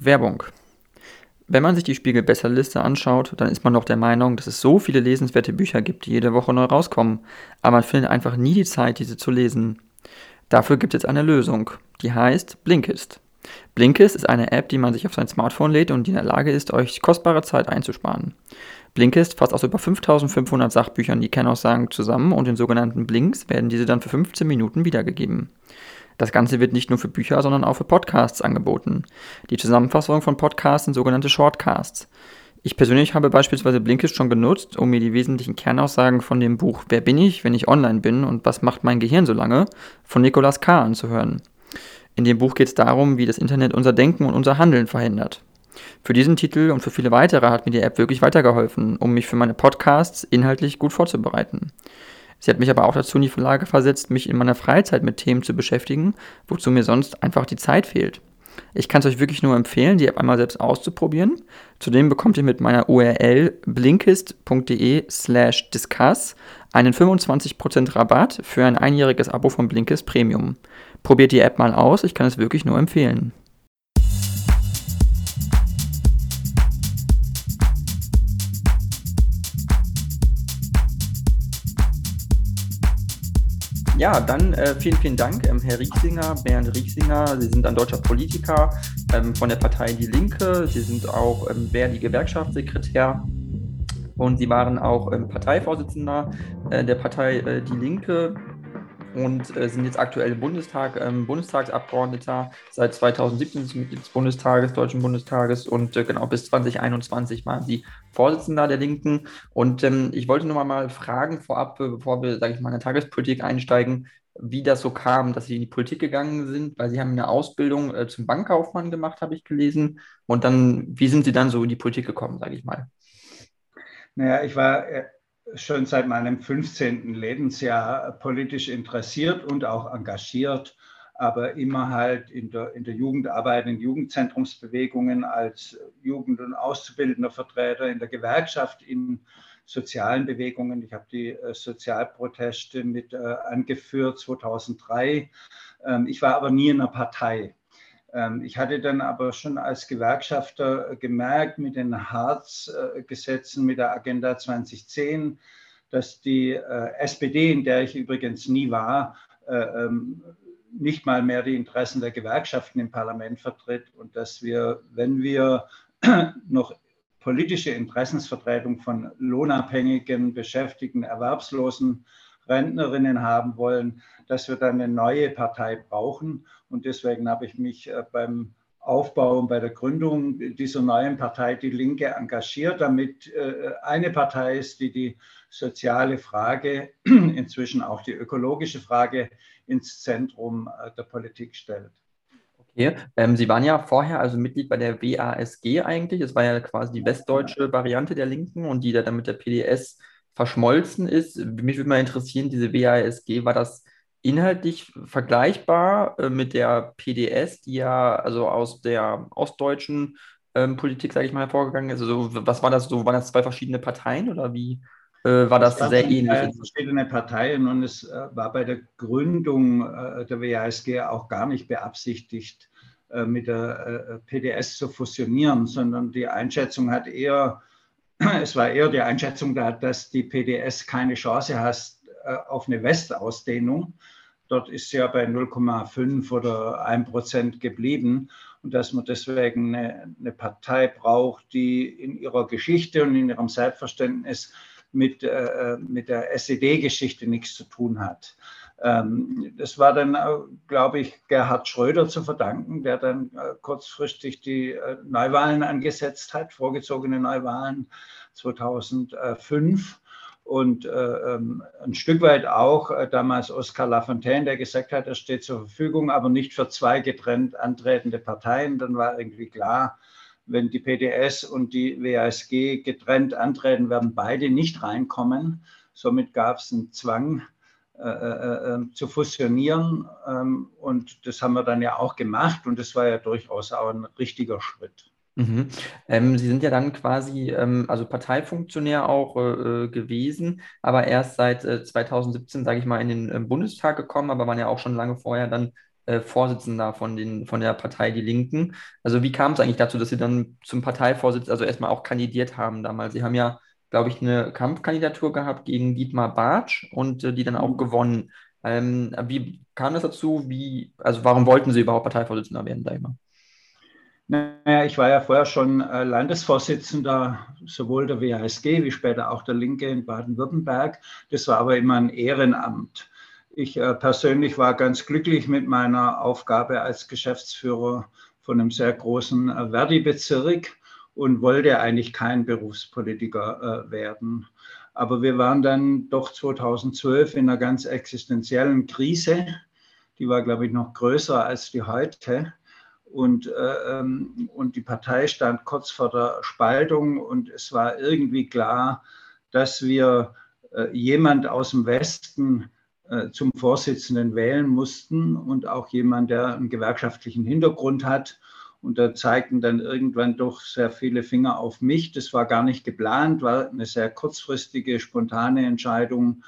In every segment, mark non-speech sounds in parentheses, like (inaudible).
Werbung. Wenn man sich die Spiegel-Besserliste anschaut, dann ist man doch der Meinung, dass es so viele lesenswerte Bücher gibt, die jede Woche neu rauskommen, aber man findet einfach nie die Zeit, diese zu lesen. Dafür gibt es eine Lösung, die heißt Blinkist. Blinkist ist eine App, die man sich auf sein Smartphone lädt und die in der Lage ist, euch kostbare Zeit einzusparen. Blinkist fasst aus über 5500 Sachbüchern die Kernaussagen zusammen und in sogenannten Blinks werden diese dann für 15 Minuten wiedergegeben. Das Ganze wird nicht nur für Bücher, sondern auch für Podcasts angeboten. Die Zusammenfassung von Podcasts sind sogenannte Shortcasts. Ich persönlich habe beispielsweise Blinkist schon genutzt, um mir die wesentlichen Kernaussagen von dem Buch Wer bin ich, wenn ich online bin und was macht mein Gehirn so lange von Nicolas K. anzuhören. In dem Buch geht es darum, wie das Internet unser Denken und unser Handeln verhindert. Für diesen Titel und für viele weitere hat mir die App wirklich weitergeholfen, um mich für meine Podcasts inhaltlich gut vorzubereiten. Sie hat mich aber auch dazu in die Lage versetzt, mich in meiner Freizeit mit Themen zu beschäftigen, wozu mir sonst einfach die Zeit fehlt. Ich kann es euch wirklich nur empfehlen, die App einmal selbst auszuprobieren. Zudem bekommt ihr mit meiner URL blinkist.de slash discuss einen 25% Rabatt für ein einjähriges Abo von Blinkist Premium. Probiert die App mal aus, ich kann es wirklich nur empfehlen. Ja, dann äh, vielen, vielen Dank, ähm, Herr Riechsinger, Bernd Riechsinger. Sie sind ein deutscher Politiker ähm, von der Partei Die Linke. Sie sind auch ähm, Verdi-Gewerkschaftssekretär und Sie waren auch ähm, Parteivorsitzender äh, der Partei äh, Die Linke und äh, sind jetzt aktuell im Bundestag, ähm, Bundestagsabgeordneter. Seit 2017 sind Sie Mitglied des Bundestages, Deutschen Bundestages und äh, genau bis 2021 waren Sie Vorsitzender der Linken. Und ähm, ich wollte nur mal fragen vorab, bevor wir, sage ich mal, in der Tagespolitik einsteigen, wie das so kam, dass Sie in die Politik gegangen sind, weil Sie haben eine Ausbildung äh, zum Bankkaufmann gemacht, habe ich gelesen. Und dann, wie sind Sie dann so in die Politik gekommen, sage ich mal? Naja, ich war äh, schon seit meinem 15. Lebensjahr politisch interessiert und auch engagiert, aber immer halt in der, in der Jugendarbeit, in Jugendzentrumsbewegungen als Jugend- und auszubildender Vertreter in der Gewerkschaft, in sozialen Bewegungen. Ich habe die äh, Sozialproteste mit äh, angeführt 2003. Ähm, ich war aber nie in einer Partei. Ähm, ich hatte dann aber schon als Gewerkschafter gemerkt mit den Harz-Gesetzen, mit der Agenda 2010, dass die äh, SPD, in der ich übrigens nie war, äh, ähm, nicht mal mehr die Interessen der Gewerkschaften im Parlament vertritt und dass wir, wenn wir (clears throat) noch politische Interessensvertretung von lohnabhängigen, Beschäftigten, Erwerbslosen, Rentnerinnen haben wollen, dass wir dann eine neue Partei brauchen. Und deswegen habe ich mich äh, beim Aufbau und bei der Gründung dieser neuen Partei Die Linke engagiert, damit äh, eine Partei ist, die die soziale Frage, (clears throat) inzwischen auch die ökologische Frage ins Zentrum äh, der Politik stellt. Okay, ähm, Sie waren ja vorher also Mitglied bei der WASG eigentlich. Es war ja quasi die westdeutsche Variante der Linken und die dann mit der PDS verschmolzen ist. Mich würde mal interessieren, diese WASG, war das inhaltlich vergleichbar äh, mit der PDS, die ja also aus der ostdeutschen ähm, Politik, sage ich mal, hervorgegangen ist? Also was war das so? Waren das zwei verschiedene Parteien oder wie äh, war das sehr ähnlich? Verschiedene Parteien und es äh, war bei der Gründung äh, der WASG auch gar nicht beabsichtigt, äh, mit der PDS zu fusionieren, sondern die Einschätzung hat eher (clears throat) es war eher die Einschätzung da, dass die PDS keine Chance hat äh, auf eine Westausdehnung. Dort ist sie ja bei 0,5 oder 1 Prozent geblieben und dass man deswegen eine, eine, Partei braucht, die in ihrer Geschichte und in ihrem Selbstverständnis mit, äh, mit der SED-Geschichte nichts zu tun hat. Ähm, das war dann, glaube ich, Gerhard Schröder zu verdanken, der dann äh, kurzfristig die äh, Neuwahlen angesetzt hat, vorgezogene Neuwahlen 2005 und äh, ähm, ein Stück weit auch äh, damals Oskar Lafontaine, der gesagt hat, er steht zur Verfügung, aber nicht für zwei getrennt antretende Parteien. Dann war irgendwie klar, wenn die PDS und die WASG getrennt antreten, werden beide nicht reinkommen. Somit gab es einen Zwang, äh, äh, äh, zu fusionieren. Ähm, und das haben wir dann ja auch gemacht und das war ja durchaus auch ein richtiger Schritt. Mhm. Ähm, Sie sind ja dann quasi, ähm, also Parteifunktionär auch äh, äh gewesen, aber erst seit äh, 2017, sage ich mal, in den äh, Bundestag gekommen, aber waren ja auch schon lange vorher dann äh, Vorsitzender von, den, von der Partei Die Linken. Also wie kam es eigentlich dazu, dass Sie dann zum Parteivorsitz, also erstmal auch kandidiert haben damals? Sie haben ja, glaube ich, eine Kampfkandidatur gehabt gegen Dietmar Bartsch und äh, die dann auch mhm. gewonnen. Ähm, wie kam das dazu? Wie, also warum wollten Sie überhaupt Parteivorsitzender werden da immer? Naja, ich war ja vorher schon äh, Landesvorsitzender sowohl der WASG wie später auch der Linke in Baden-Württemberg. Das war aber immer ein Ehrenamt. Ich äh, persönlich war ganz glücklich mit meiner Aufgabe als Geschäftsführer von einem sehr großen äh, Verdi-Bezirk und wollte eigentlich kein Berufspolitiker äh, werden. Aber wir waren dann doch 2012 in einer ganz existenziellen Krise. Die war, glaube ich, noch größer als die heute. Und, äh, ähm, und die Partei stand kurz vor der Spaltung und es war irgendwie klar, dass wir äh, jemand aus dem Westen äh, zum Vorsitzenden wählen mussten und auch jemand, der einen gewerkschaftlichen Hintergrund hat. Und da zeigten dann irgendwann doch sehr viele Finger auf mich. Das war gar nicht geplant, war eine sehr kurzfristige, spontane Entscheidung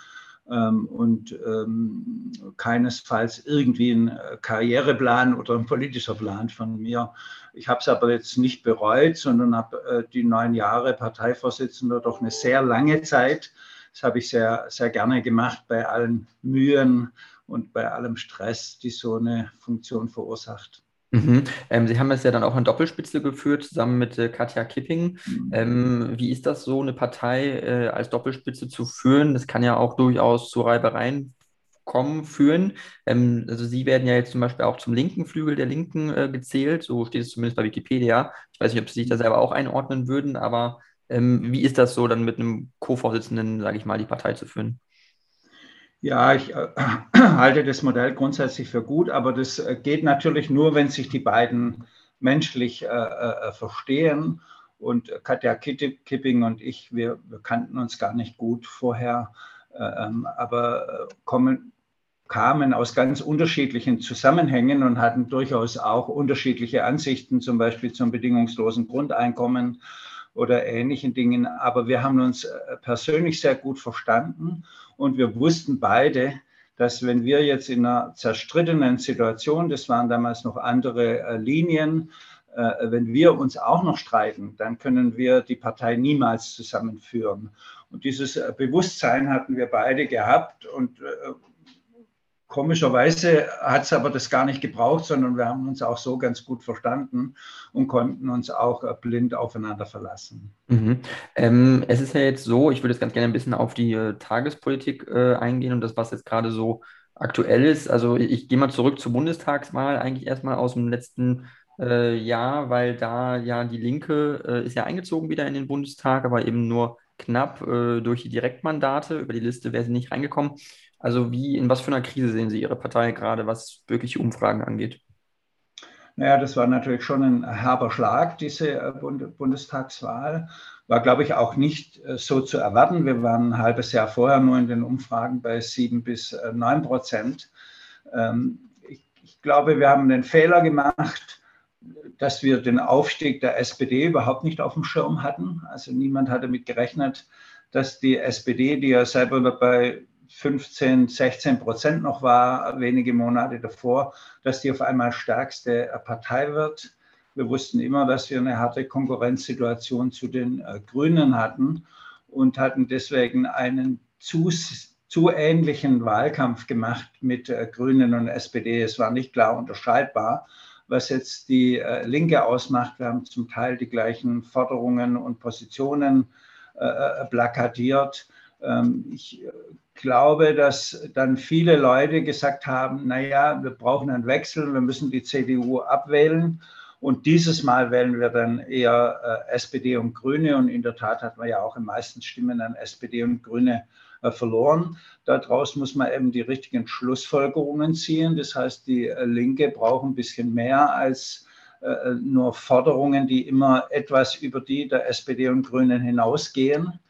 ähm, und ähm, keinesfalls irgendwie ein äh, Karriereplan oder ein politischer Plan von mir. Ich habe es aber jetzt nicht bereut, sondern habe äh, die neun Jahre Parteivorsitzender doch eine sehr lange Zeit das habe ich sehr, sehr gerne gemacht bei allen Mühen und bei allem Stress, die so eine Funktion verursacht. Mhm. Ähm, Sie haben es ja dann auch in Doppelspitze geführt, zusammen mit äh, Katja Kipping. Mhm. Ähm, wie ist das so, eine Partei äh, als Doppelspitze zu führen? Das kann ja auch durchaus zu Reibereien kommen, führen. Ähm, also Sie werden ja jetzt zum Beispiel auch zum linken Flügel der Linken äh, gezählt, so steht es zumindest bei Wikipedia. Ich weiß nicht, ob Sie sich da selber auch einordnen würden, aber ähm, wie ist das so, dann mit einem Co-Vorsitzenden, sage ich mal, die Partei zu führen? Ja, ich äh, (clears throat) halte das Modell grundsätzlich für gut, aber das äh, geht natürlich nur, wenn sich die beiden menschlich äh, äh verstehen. Und Katja Kipping und ich, wir, wir, kannten uns gar nicht gut vorher, äh, ähm, aber kommen, kamen aus ganz unterschiedlichen Zusammenhängen und hatten durchaus auch unterschiedliche Ansichten, zum Beispiel zum bedingungslosen Grundeinkommen oder ähnlichen Dingen. Aber wir haben uns persönlich sehr gut verstanden und wir wussten beide, dass wenn wir jetzt in einer zerstrittenen Situation, das waren damals noch andere äh, Linien, äh, wenn wir uns auch noch streiten, dann können wir die Partei niemals zusammenführen. Und dieses Bewusstsein hatten wir beide gehabt und Komischerweise hat es aber das gar nicht gebraucht, sondern wir haben uns auch so ganz gut verstanden und konnten uns auch äh, blind aufeinander verlassen. Mhm. Ähm, es ist ja jetzt so, ich würde jetzt ganz gerne ein bisschen auf die äh, Tagespolitik äh, eingehen und das, was jetzt gerade so aktuell ist. Also ich, ich gehe mal zurück zur Bundestagswahl, eigentlich erstmal aus dem letzten äh, Jahr, weil da ja die Linke äh, ist ja eingezogen wieder in den Bundestag, aber eben nur knapp durch die Direktmandate. Über die Liste wäre sie nicht reingekommen. Also wie, in was für einer Krise sehen Sie Ihre Partei gerade, was wirkliche Umfragen angeht? Naja, das war natürlich schon ein herber Schlag, diese äh, Bundestagswahl. War, glaube ich, auch nicht äh, so zu erwarten. Wir waren ein halbes Jahr vorher nur in den Umfragen bei sieben bis äh, neun Prozent. Ähm, ich glaube, wir haben den Fehler gemacht, dass wir den Aufstieg der SPD überhaupt nicht auf dem Schirm hatten. Also niemand hatte damit gerechnet, dass die SPD, die ja selber bei 15, 16 Prozent noch war, wenige Monate davor, dass die auf einmal stärkste Partei wird. Wir wussten immer, dass wir eine harte Konkurrenzsituation zu den äh, Grünen hatten und hatten deswegen einen zu, zu ähnlichen Wahlkampf gemacht mit äh, Grünen und SPD. Es war nicht klar unterscheidbar, was jetzt die äh, Linke ausmacht. Wir haben zum Teil die gleichen Forderungen und Positionen plakatiert. Ähm, ich glaube, dass dann viele Leute gesagt haben, naja, wir brauchen einen Wechsel, wir müssen die CDU abwählen. Und dieses Mal wählen wir dann eher äh, SPD und Grüne. Und in der Tat hat man ja auch in meisten Stimmen an SPD und Grüne äh, verloren. Daraus muss man eben die richtigen Schlussfolgerungen ziehen. Das heißt, die äh, Linke braucht ein bisschen mehr als äh, nur Forderungen, die immer etwas über die der SPD und Grünen hinausgehen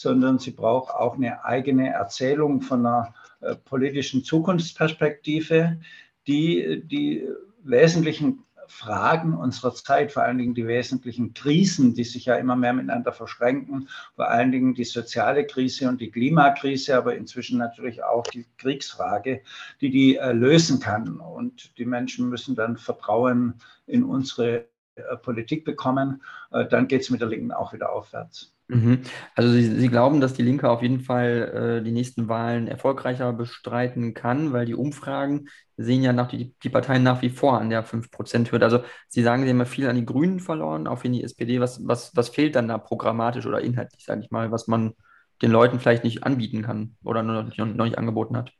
sondern sie braucht auch eine eigene Erzählung von einer äh, politischen Zukunftsperspektive, die die wesentlichen Fragen unserer Zeit, vor allen Dingen die wesentlichen Krisen, die sich ja immer mehr miteinander verschränken, vor allen Dingen die soziale Krise und die Klimakrise, aber inzwischen natürlich auch die Kriegsfrage, die die äh, lösen kann. Und die Menschen müssen dann Vertrauen in unsere äh, Politik bekommen. Äh, dann geht es mit der Linken auch wieder aufwärts. Mhm. Also Sie, Sie glauben, dass die Linke auf jeden Fall äh, die nächsten Wahlen erfolgreicher bestreiten kann, weil die Umfragen sehen ja nach die, die Parteien nach wie vor an der 5%-Hürde. Also Sie sagen, Sie haben ja viel an die Grünen verloren, auch in die SPD. Was, was, was fehlt dann da programmatisch oder inhaltlich, sage ich mal, was man den Leuten vielleicht nicht anbieten kann oder noch nicht, noch nicht angeboten hat?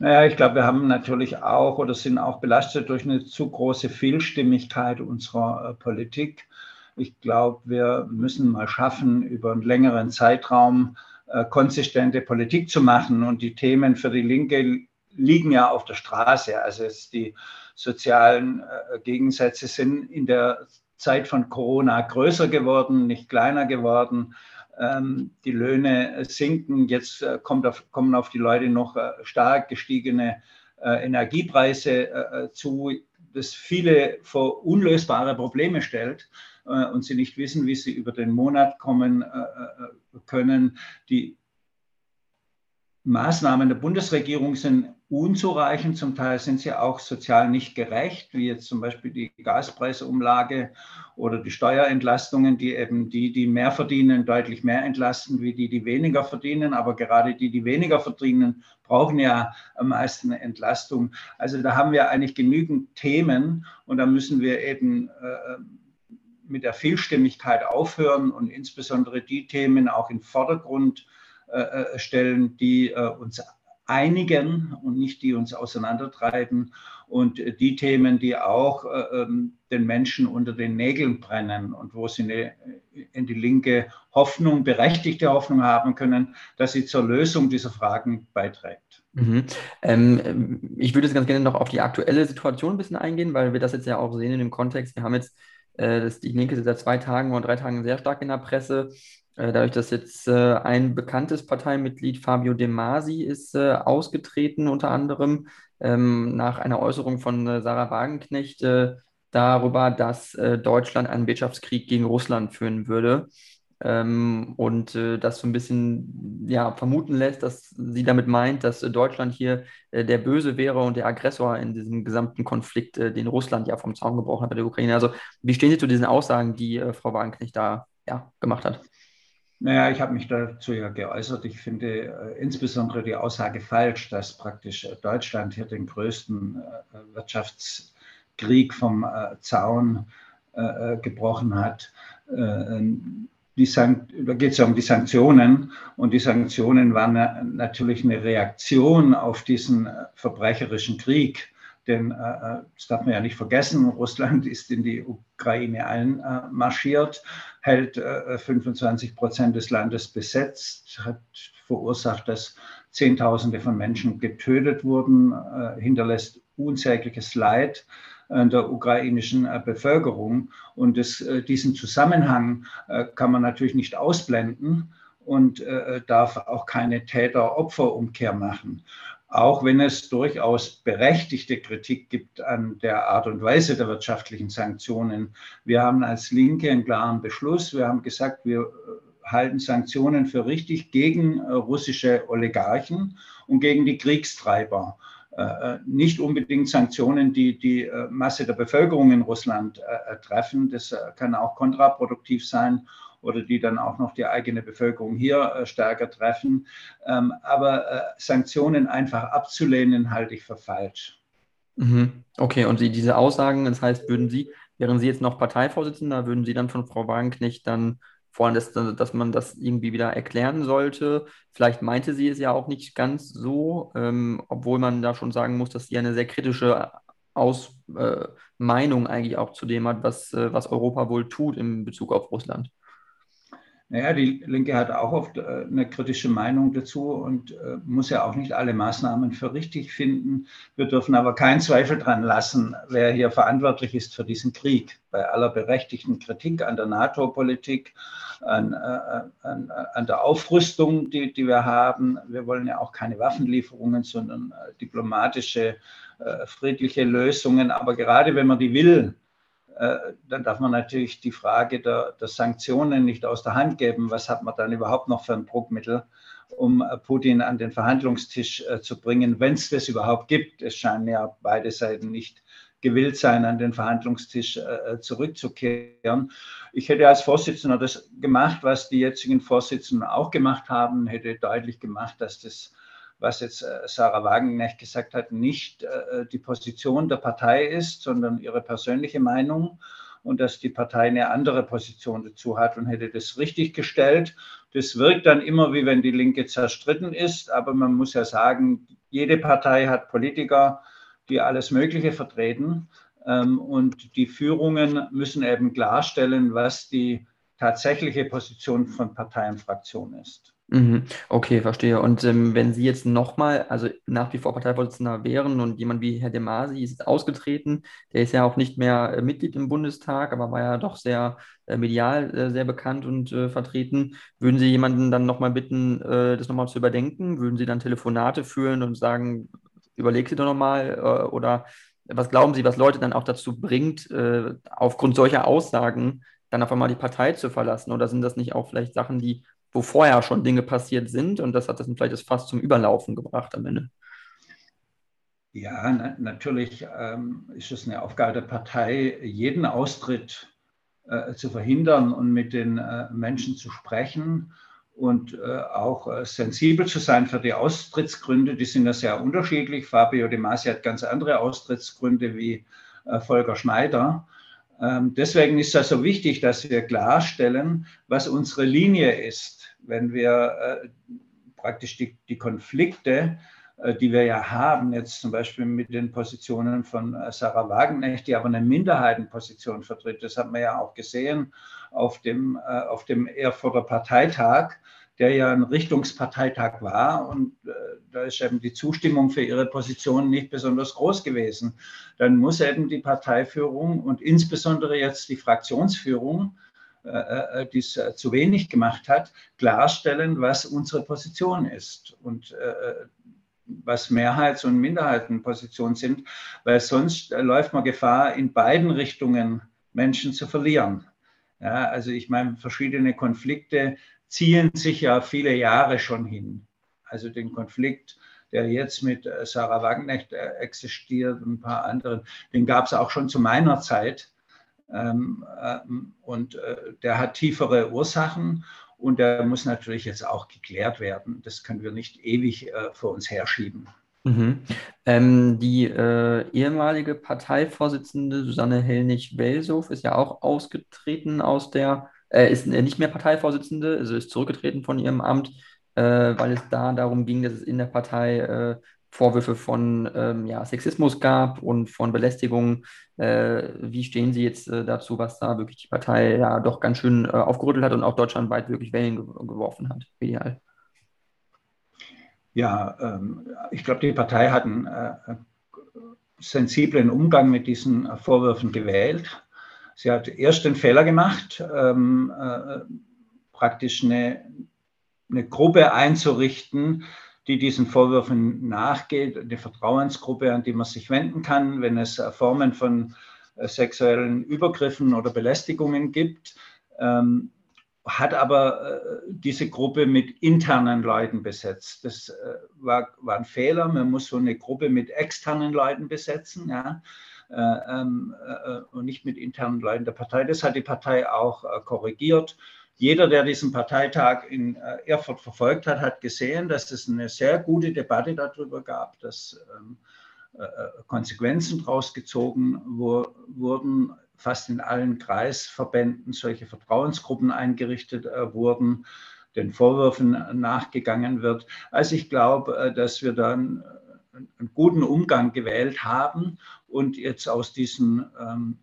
Naja, ich glaube, wir haben natürlich auch oder sind auch belastet durch eine zu große Vielstimmigkeit unserer äh, Politik. Ich glaube, wir müssen mal schaffen, über einen längeren Zeitraum äh, konsistente Politik zu machen. Und die Themen für die Linke liegen ja auf der Straße. Also die sozialen äh, Gegensätze sind in der Zeit von Corona größer geworden, nicht kleiner geworden. Ähm, die Löhne sinken. Jetzt äh, auf, kommen auf die Leute noch äh, stark gestiegene äh, Energiepreise äh, zu, das viele vor unlösbare Probleme stellt. Äh, und sie nicht wissen, wie sie über den Monat kommen äh, können. Die Maßnahmen der Bundesregierung sind unzureichend, zum Teil sind sie auch sozial nicht gerecht, wie jetzt zum Beispiel die Gaspreisumlage oder die Steuerentlastungen, die eben die, die mehr verdienen, deutlich mehr entlasten, wie die, die weniger verdienen. Aber gerade die, die weniger verdienen, brauchen ja am meisten Entlastung. Also da haben wir eigentlich genügend Themen und da müssen wir eben äh, mit der Vielstimmigkeit aufhören und insbesondere die Themen auch in Vordergrund äh, äh, stellen, die äh, uns einigen und nicht die uns auseinandertreiben und die Themen, die auch ähm, den Menschen unter den Nägeln brennen und wo sie eine, in die linke Hoffnung, berechtigte Hoffnung haben können, dass sie zur Lösung dieser Fragen beiträgt. Mhm. Ähm, ich würde jetzt ganz gerne noch auf die aktuelle Situation ein bisschen eingehen, weil wir das jetzt ja auch sehen in dem Kontext. Wir haben jetzt äh, das, die Linke ist seit zwei Tagen oder drei Tagen sehr stark in der Presse. Äh, dadurch, dass jetzt äh, ein bekanntes Parteimitglied, Fabio De Masi, ist äh, ausgetreten, unter anderem ähm, nach einer Äußerung von äh, Sarah Wagenknecht äh, darüber, dass Deutschland einen Wirtschaftskrieg gegen Russland führen würde ähm, und äh, das so ein bisschen ja, vermuten lässt, dass sie damit meint, dass äh, Deutschland hier äh, der Böse wäre und der Aggressor in diesem gesamten Konflikt, äh, den Russland ja vom Zaun gebrochen hat bei der Ukraine. Also wie stehen Sie zu diesen Aussagen, die äh, Frau Wagenknecht da ja, gemacht hat? Naja, ich habe mich dazu ja geäußert. Ich finde äh, insbesondere die Aussage falsch, dass praktisch Deutschland hier den größten Wirtschaftskrieg vom Zaun gebrochen hat. Ähm, die da geht es ja um die Sanktionen und die Sanktionen waren natürlich eine Reaktion auf diesen äh, verbrecherischen Krieg. Denn äh, äh, das darf man ja nicht vergessen, Russland ist in die Ukraine einmarschiert, hält äh, 25 Prozent des Landes besetzt, hat verursacht, dass Zehntausende von Menschen getötet wurden, äh, hinterlässt unsägliches Leid der ukrainischen äh, Bevölkerung. Und das, äh, diesen Zusammenhang äh, kann man natürlich nicht ausblenden und darf auch keine Täter-Opfer-Umkehr machen. Auch wenn es durchaus berechtigte Kritik gibt an der Art und Weise der wirtschaftlichen Sanktionen. Wir haben als Linke einen klaren Beschluss. Wir haben gesagt, wir halten Sanktionen für richtig gegen russische Oligarchen und gegen die Kriegstreiber. Äh, nicht unbedingt Sanktionen, die die äh, Masse der Bevölkerung in Russland äh, treffen. Das kann auch kontraproduktiv sein oder die dann auch noch die eigene Bevölkerung hier stärker treffen. Ähm, aber Sanktionen einfach abzulehnen, halte ich für falsch. Mhm. Okay, und Sie, diese Aussagen, das heißt, würden Sie, wären Sie jetzt noch Parteivorsitzender, würden Sie dann von Frau Wagenknecht dann vor dass, dass man das irgendwie wieder erklären sollte. Vielleicht meinte sie es ja auch nicht ganz so, ähm, obwohl man da schon sagen muss, dass sie eine sehr kritische Aus, äh, Meinung eigentlich auch zu dem hat, was, äh, was Europa wohl tut in Bezug auf Russland. Naja, die Linke hat auch oft äh, eine kritische Meinung dazu und äh, muss ja auch nicht alle Maßnahmen für richtig finden. Wir dürfen aber keinen Zweifel dran lassen, wer hier verantwortlich ist für diesen Krieg. Bei aller berechtigten Kritik an der NATO-Politik, an, äh, an, an, der Aufrüstung, die, die wir haben. Wir wollen ja auch keine Waffenlieferungen, sondern diplomatische, friedliche Lösungen. Aber gerade wenn man die will, dann darf man natürlich die Frage der, der, Sanktionen nicht aus der Hand geben. Was hat man dann überhaupt noch für ein Druckmittel, um äh, Putin an den Verhandlungstisch äh, zu bringen, wenn es das überhaupt gibt? Es scheinen ja beide Seiten nicht gewillt sein, an den Verhandlungstisch zurückzukehren. Ich hätte als Vorsitzender das gemacht, was die jetzigen Vorsitzenden auch gemacht haben, hätte deutlich gemacht, dass das was jetzt äh, Sarah Wagenknecht gesagt hat, nicht äh, die Position der Partei ist, sondern ihre persönliche Meinung und dass die Partei eine andere Position dazu hat und hätte das richtig gestellt. Das wirkt dann immer wie wenn die Linke zerstritten ist, aber man muss ja sagen, jede Partei hat Politiker, die alles Mögliche vertreten ähm, und die Führungen müssen eben klarstellen, was die tatsächliche Position von Partei und Fraktion ist. Mhm. Okay, verstehe. Und ähm, wenn Sie jetzt nochmal, also nach wie vor Parteivorsitzender wären und jemand wie Herr De Masi ist ausgetreten, der ist ja auch nicht mehr äh, Mitglied im Bundestag, aber war ja doch sehr äh, medial äh, sehr bekannt und äh, vertreten, würden Sie jemanden dann nochmal bitten, äh, das nochmal zu überdenken? Würden Sie dann Telefonate führen und sagen, überleg Sie doch nochmal äh, oder was glauben Sie, was Leute dann auch dazu bringt, aufgrund solcher Aussagen dann auf einmal die Partei zu verlassen? Oder sind das nicht auch vielleicht Sachen, die wo vorher schon Dinge passiert sind und das hat das vielleicht das fast zum Überlaufen gebracht am Ende. Ja, na, natürlich ähm, ist es eine Aufgabe der Partei, jeden Austritt äh, zu verhindern und mit den äh, Menschen zu sprechen und äh, auch äh, sensibel zu sein für die Austrittsgründe. Die sind ja sehr unterschiedlich. Fabio De Masi hat ganz andere Austrittsgründe wie äh, Volker Schneider. Ähm, deswegen ist es so wichtig, dass wir klarstellen, was unsere Linie ist, wenn wir äh, praktisch die, die Konflikte, äh, die wir ja haben, jetzt zum Beispiel mit den Positionen von äh, Sarah Wagenknecht, die aber eine Minderheitenposition vertritt. Das hat man ja auch gesehen auf dem, auf dem Erfurter Parteitag der ja ein Richtungsparteitag war und äh, da ist eben die Zustimmung für ihre Position nicht besonders groß gewesen. Dann muss eben die Parteiführung und insbesondere jetzt die Fraktionsführung, äh, äh die es äh, zu wenig gemacht hat, klarstellen, was unsere Position ist und äh, was Mehrheits- und Minderheitenpositionen sind, weil sonst läuft man Gefahr, in beiden Richtungen Menschen zu verlieren. Ja, also ich meine, verschiedene Konflikte ziehen sich ja viele Jahre schon hin. Also den Konflikt, der jetzt mit äh, Sarah äh, existiert und ein paar anderen, den gab es auch schon zu meiner Zeit. Ähm, ähm, und äh, der hat tiefere Ursachen und der muss natürlich jetzt auch geklärt werden. Das können wir nicht ewig vor uns herschieben. Mhm. Ähm, die äh, ehemalige Parteivorsitzende Susanne Hellnig-Welsow ist ja auch ausgetreten aus der äh, ist nicht mehr Parteivorsitzende, also ist zurückgetreten von ihrem Amt, äh, weil es da darum ging, dass es in der Partei äh, Vorwürfe von ähm, ja, Sexismus gab und von Belästigung. Äh, wie stehen Sie jetzt äh, dazu, was da wirklich die Partei ja doch ganz schön äh, aufgerüttelt hat und auch deutschlandweit wirklich Wellen ge geworfen hat, medial? Ja, ähm, ich glaube, die Partei hat einen sensiblen Umgang mit diesen Vorwürfen gewählt. Sie hat erst den Fehler gemacht, ähm, äh, praktisch eine, eine Gruppe einzurichten, die diesen Vorwürfen nachgeht, eine Vertrauensgruppe, an die man sich wenden kann, wenn es Formen von äh, sexuellen Übergriffen oder Belästigungen gibt, ähm, hat aber äh, diese Gruppe mit internen Leuten besetzt. Das äh, war, war, ein Fehler. Man muss so eine Gruppe mit externen Leuten besetzen. Ja. Äh, ähm, äh, und nicht mit internen Leuten der Partei. Das hat die Partei auch äh, korrigiert. Jeder, der diesen Parteitag in Erfurt verfolgt hat, hat gesehen, dass es eine sehr gute Debatte darüber gab, dass ähm, Konsequenzen daraus gezogen wurden. Fast in allen Kreisverbänden solche Vertrauensgruppen eingerichtet wurden, den Vorwürfen nachgegangen wird. Also ich glaube, dass wir dann einen guten Umgang gewählt haben und jetzt aus diesen, ähm,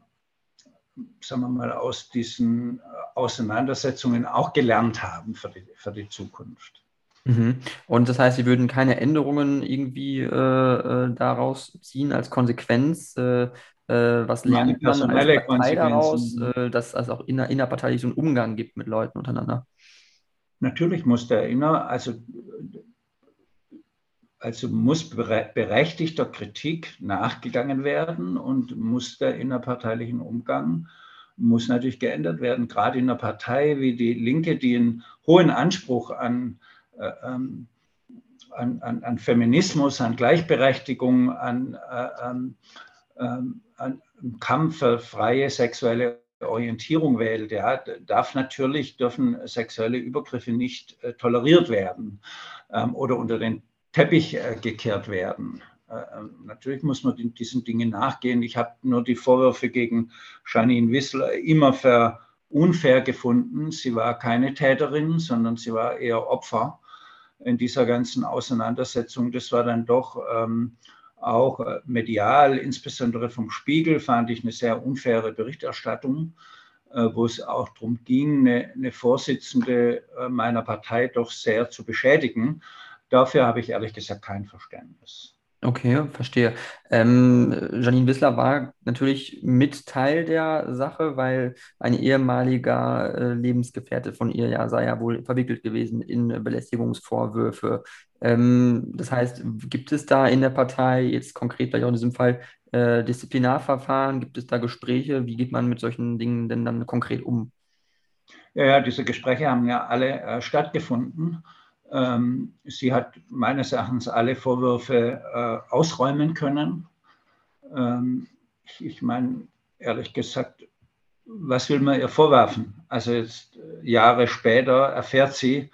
sagen wir mal, aus diesen Auseinandersetzungen auch gelernt haben für die, für die Zukunft. Mhm. Und das heißt, Sie würden keine Änderungen irgendwie äh, äh daraus ziehen als Konsequenz? Äh, äh, was lernt man als Partei daraus, äh, dass es auch inner, innerparteilich so einen Umgang gibt mit Leuten untereinander? Natürlich muss der inner, also, also muss berechtigter Kritik nachgegangen werden und muss der innerparteilichen Umgang muss natürlich geändert werden, gerade in einer Partei wie die Linke, die einen hohen Anspruch an, äh, ähm, an, an, an, Feminismus, an Gleichberechtigung, an, äh, ähm, ähm, an Kampf für freie sexuelle Orientierung wählt, ja, darf natürlich, dürfen sexuelle Übergriffe nicht äh, toleriert werden ähm, oder unter den Teppich äh, gekehrt werden. Äh, ähm, natürlich muss man diesen Dingen nachgehen. Ich habe nur die Vorwürfe gegen Janine Wissler immer für unfair gefunden. Sie war keine Täterin, sondern sie war eher Opfer in dieser ganzen Auseinandersetzung. Das war dann doch ähm, auch äh, medial, insbesondere vom Spiegel, fand ich eine sehr unfaire Berichterstattung, äh, wo es auch darum ging, eine, eine Vorsitzende äh, meiner Partei doch sehr zu beschädigen. Dafür habe ich ehrlich gesagt kein Verständnis. Okay, verstehe. Ähm, Janine Wissler war natürlich mit Teil der Sache, weil ein ehemaliger äh, Lebensgefährte von ihr ja sei ja wohl verwickelt gewesen in Belästigungsvorwürfe. Ähm, das heißt, gibt es da in der Partei jetzt konkret vielleicht auch in diesem Fall äh, Disziplinarverfahren? Gibt es da Gespräche? Wie geht man mit solchen Dingen denn dann konkret um? Ja, ja diese Gespräche haben ja alle äh, stattgefunden. Ähm, sie hat meines Erachtens alle Vorwürfe äh, ausräumen können. Ähm, ich, meine, ehrlich gesagt, was will man ihr vorwerfen? Also jetzt äh, Jahre später erfährt sie,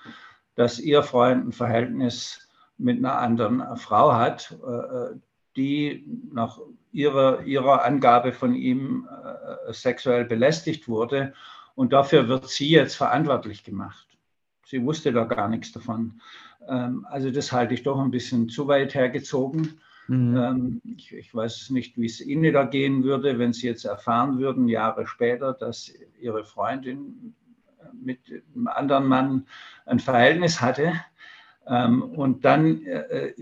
dass ihr Freund ein Verhältnis mit einer anderen Frau hat, äh, die nach ihrer, ihrer Angabe von ihm äh, sexuell belästigt wurde. Und dafür wird sie jetzt verantwortlich gemacht. Sie wusste da gar nichts davon. Ähm, also das halte ich doch ein bisschen zu weit hergezogen. Mhm. Ähm, ich, ich, weiß nicht, wie es Ihnen da gehen würde, wenn Sie jetzt erfahren würden, Jahre später, dass Ihre Freundin mit einem anderen Mann ein Verhältnis hatte ähm, und dann äh,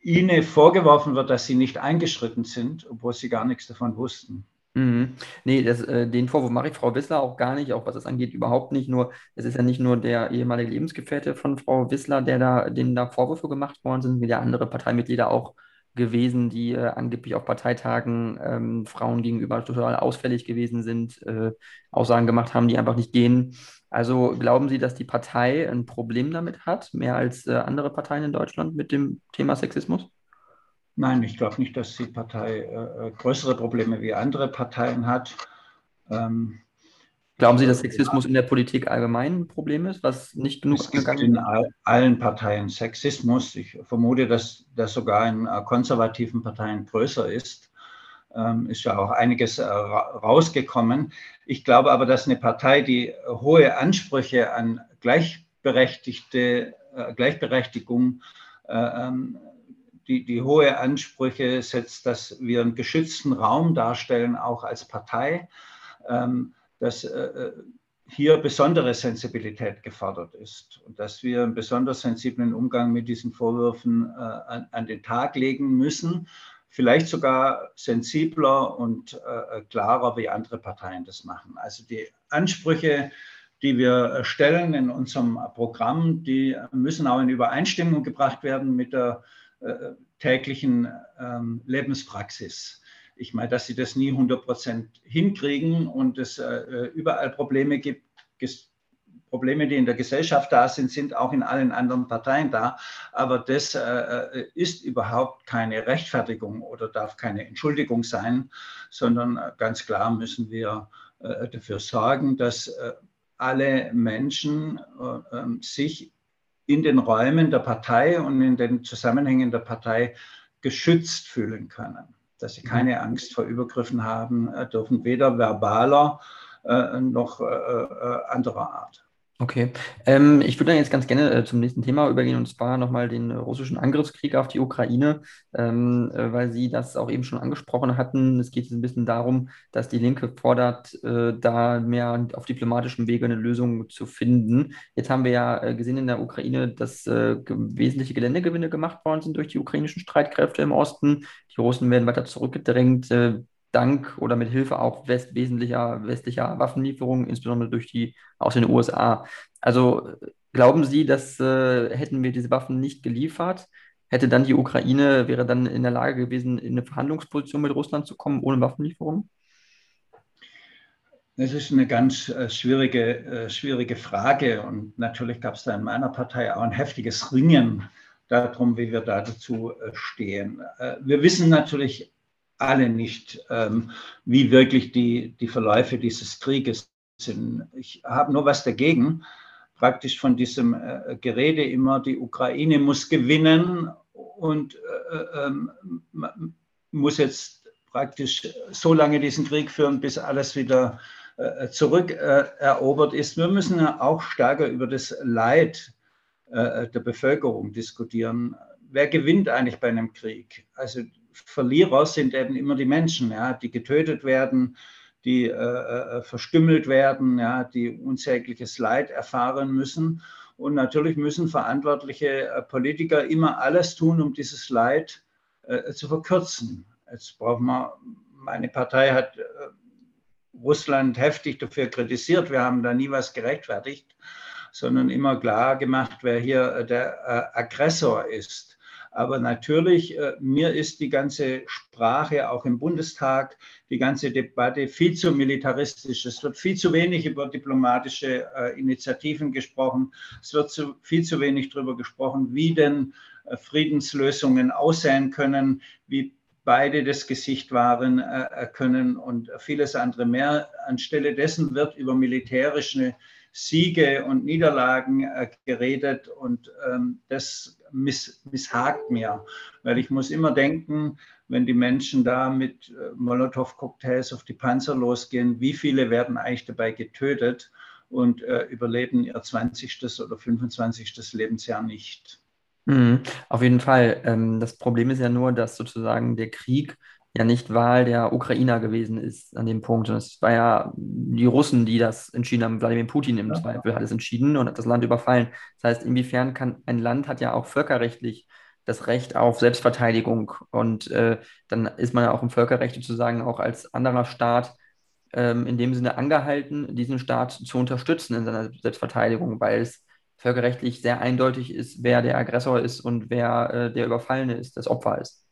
Ihnen vorgeworfen wird, dass Sie nicht eingeschritten sind, obwohl Sie gar nichts davon wussten. Mhm. Nee, das, äh, den Vorwurf mache ich Frau Wissler auch gar nicht, auch was das angeht, überhaupt nicht. Nur, es ist ja nicht nur der ehemalige Lebensgefährte von Frau Wissler, der da, denen da Vorwürfe gemacht worden sind, wie ja andere Parteimitglieder auch gewesen, die äh, angeblich auf Parteitagen ähm, Frauen gegenüber total ausfällig gewesen sind, äh, Aussagen gemacht haben, die einfach nicht gehen. Also glauben Sie, dass die Partei ein Problem damit hat, mehr als äh, andere Parteien in Deutschland mit dem Thema Sexismus? Nein, ich glaube nicht, dass die Partei äh, äh, größere Probleme wie andere Parteien hat. Ähm, Glauben Sie, dass Sexismus in der Politik allgemein ein Problem ist, was nicht genug es gibt in all, allen Parteien Sexismus. Ich vermute, dass das sogar in äh, konservativen Parteien größer ist. Ähm, ist ja auch einiges äh, rausgekommen. Ich glaube aber, dass eine Partei, die hohe Ansprüche an gleichberechtigte äh, Gleichberechtigung äh, ähm, die, die hohe Ansprüche setzt, dass wir einen geschützten Raum darstellen, auch als Partei, ähm, dass äh, hier besondere Sensibilität gefordert ist und dass wir einen besonders sensiblen Umgang mit diesen Vorwürfen äh, an, an, den Tag legen müssen, vielleicht sogar sensibler und äh, klarer, wie andere Parteien das machen. Also die Ansprüche, die wir stellen in unserem Programm, die müssen auch in Übereinstimmung gebracht werden mit der äh, täglichen ähm, Lebenspraxis. Ich meine, dass sie das nie 100 Prozent hinkriegen und es äh, überall Probleme gibt, Probleme, die in der Gesellschaft da sind, sind auch in allen anderen Parteien da. Aber das äh, ist überhaupt keine Rechtfertigung oder darf keine Entschuldigung sein, sondern ganz klar müssen wir äh, dafür sorgen, dass äh, alle Menschen äh, ähm, sich in den Räumen der Partei und in den Zusammenhängen der Partei geschützt fühlen können. Dass sie keine mhm. Angst vor Übergriffen haben äh, dürfen, weder verbaler äh, noch äh, anderer Art. Okay, ähm, ich würde dann jetzt ganz gerne äh, zum nächsten Thema übergehen und zwar nochmal den äh, russischen Angriffskrieg auf die Ukraine, ähm, äh, weil Sie das auch eben schon angesprochen hatten. Es geht jetzt ein bisschen darum, dass die Linke fordert, äh, da mehr auf diplomatischem Wege eine Lösung zu finden. Jetzt haben wir ja äh, gesehen in der Ukraine, dass äh, wesentliche Geländegewinne gemacht worden sind durch die ukrainischen Streitkräfte im Osten. Die Russen werden weiter zurückgedrängt dank oder mit Hilfe auch west wesentlicher westlicher Waffenlieferungen, insbesondere durch die aus den USA. Also glauben Sie, dass äh, hätten wir diese Waffen nicht geliefert, hätte dann die Ukraine wäre dann in der Lage gewesen, in eine Verhandlungsposition mit Russland zu kommen ohne Waffenlieferungen? Das ist eine ganz äh, schwierige, äh, schwierige Frage und natürlich gab es da in meiner Partei auch ein heftiges Ringen darum, wie wir da dazu äh, stehen. Äh, wir wissen natürlich alle nicht, ähm, wie wirklich die, die Verläufe dieses Krieges sind. Ich habe nur was dagegen, praktisch von diesem äh, Gerede immer, die Ukraine muss gewinnen und äh, ähm, muss jetzt praktisch so lange diesen Krieg führen, bis alles wieder äh, zurückerobert ist. Wir müssen auch stärker über das Leid äh, der Bevölkerung diskutieren. Wer gewinnt eigentlich bei einem Krieg? Also Verlierer sind eben immer die Menschen, ja, die getötet werden, die äh, äh, verstümmelt werden, ja, die unsägliches Leid erfahren müssen. Und natürlich müssen verantwortliche äh, Politiker immer alles tun, um dieses Leid äh, zu verkürzen. Jetzt braucht man, meine Partei hat äh, Russland heftig dafür kritisiert. Wir haben da nie was gerechtfertigt, sondern immer klar gemacht, wer hier äh, der Aggressor ist. Aber natürlich, äh, mir ist die ganze Sprache auch im Bundestag, die ganze Debatte viel zu militaristisch. Es wird viel zu wenig über diplomatische äh, Initiativen gesprochen. Es wird zu, viel zu wenig darüber gesprochen, wie denn äh, Friedenslösungen aussehen können, wie beide das Gesicht wahren können und vieles andere mehr. Anstelle dessen wird über militärische Siege und Niederlagen geredet und ähm, das miss, misshakt mir, weil ich muss immer denken, wenn die Menschen da mit äh, Molotow-Cocktails auf die Panzer losgehen, wie viele werden eigentlich dabei getötet und äh, überleben ihr 20. oder 25. Lebensjahr nicht. Mhm, auf jeden Fall. Ähm, das Problem ist ja nur, dass sozusagen der Krieg ja nicht Wahl der Ukrainer gewesen ist an dem Punkt. Und es war ja die Russen, die das entschieden haben. Wladimir Putin im ja. Zweifel hat es entschieden und hat das Land überfallen. Das heißt, inwiefern kann ein Land hat ja auch völkerrechtlich das Recht auf Selbstverteidigung. Und äh, dann ist man ja auch im Völkerrecht sozusagen auch als anderer Staat ähm, in dem Sinne angehalten, diesen Staat zu unterstützen in seiner Selbstverteidigung, weil es völkerrechtlich sehr eindeutig ist, wer der Aggressor ist und wer äh, der Überfallene ist, das Opfer ist.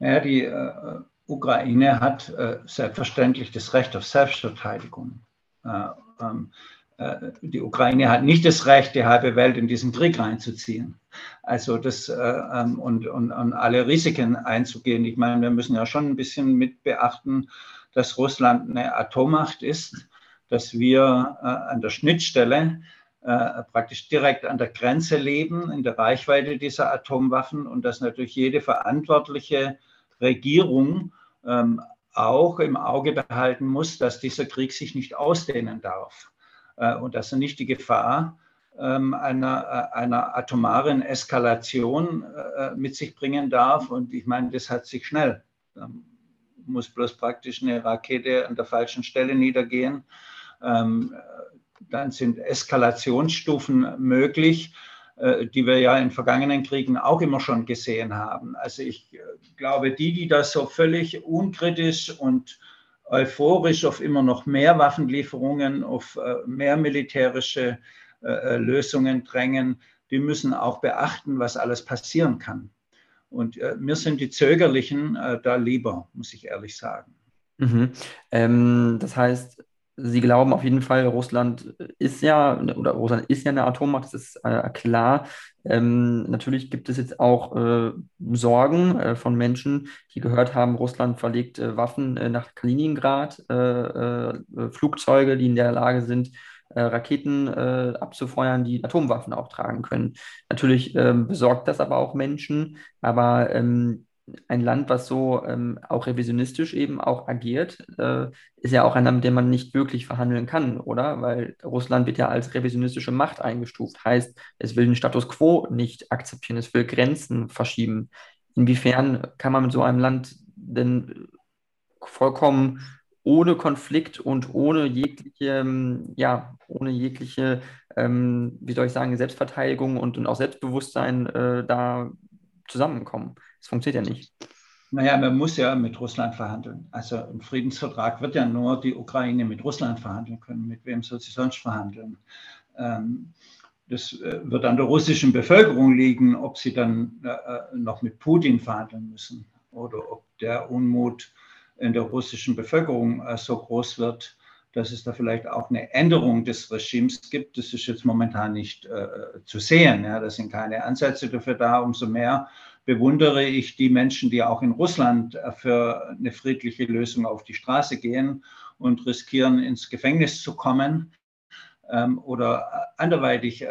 Ja, die äh, Ukraine hat äh, selbstverständlich das Recht auf Selbstverteidigung. Äh, ähm, äh, die Ukraine hat nicht das Recht, die halbe Welt in diesen Krieg reinzuziehen. Also das äh, ähm, und, und, und alle Risiken einzugehen. Ich meine, wir müssen ja schon ein bisschen mit beachten, dass Russland eine Atommacht ist, dass wir äh, an der Schnittstelle praktisch direkt an der Grenze leben, in der Reichweite dieser Atomwaffen und dass natürlich jede verantwortliche Regierung ähm, auch im Auge behalten muss, dass dieser Krieg sich nicht ausdehnen darf äh, und dass er nicht die Gefahr ähm, einer, äh, einer atomaren Eskalation äh, mit sich bringen darf. Und ich meine, das hat sich schnell. Da muss bloß praktisch eine Rakete an der falschen Stelle niedergehen. Ähm, dann sind Eskalationsstufen möglich. Äh, die wir ja in vergangenen Kriegen auch immer schon gesehen haben. Also ich äh, glaube, die, die da so völlig unkritisch und euphorisch auf immer noch mehr Waffenlieferungen, auf äh, mehr militärische Lösungen drängen, die müssen auch beachten, was alles passieren kann. Und mir sind die Zögerlichen da lieber, muss ich ehrlich sagen. Mhm. Ähm, das heißt, Sie glauben auf jeden Fall, Russland ist ja, oder Russland ist ja eine Atommacht, das ist äh, klar. Ähm, natürlich gibt es jetzt auch äh, Sorgen äh, von Menschen, die gehört haben, Russland verlegt äh, Waffen äh, nach Kaliningrad, äh, Flugzeuge, die in der Lage sind, Raketen abzufeuern, die Atomwaffen auch tragen können. Natürlich ähm, besorgt das aber auch Menschen, aber ähm, ein Land, was so ähm, auch revisionistisch eben auch agiert, äh, ist ja auch ein Land, mit dem man nicht wirklich verhandeln kann, oder? Weil Russland wird ja als revisionistische Macht eingestuft. Heißt, es will den Status quo nicht akzeptieren, es will Grenzen verschieben. Inwiefern kann man mit so einem Land denn vollkommen ohne Konflikt und ohne jegliche, ähm, ja, ohne jegliche, ähm, wie soll ich sagen, Selbstverteidigung und, und auch Selbstbewusstsein äh, da zusammenkommen. Das funktioniert ja nicht. Naja, man muss ja mit Russland verhandeln. Also im Friedensvertrag wird ja nur die Ukraine mit Russland verhandeln können. Mit wem soll sie sonst verhandeln? Ähm, das äh, wird an der russischen Bevölkerung liegen, ob sie dann äh, noch mit Putin verhandeln müssen oder ob der Unmut in der russischen Bevölkerung äh, so groß wird, dass es da vielleicht auch eine Änderung des Regimes gibt. Das ist jetzt momentan nicht äh, zu sehen. Ja. Da sind keine Ansätze dafür da. Umso mehr bewundere ich die Menschen, die auch in Russland äh, für eine friedliche Lösung auf die Straße gehen und riskieren, ins Gefängnis zu kommen ähm, oder anderweitig äh,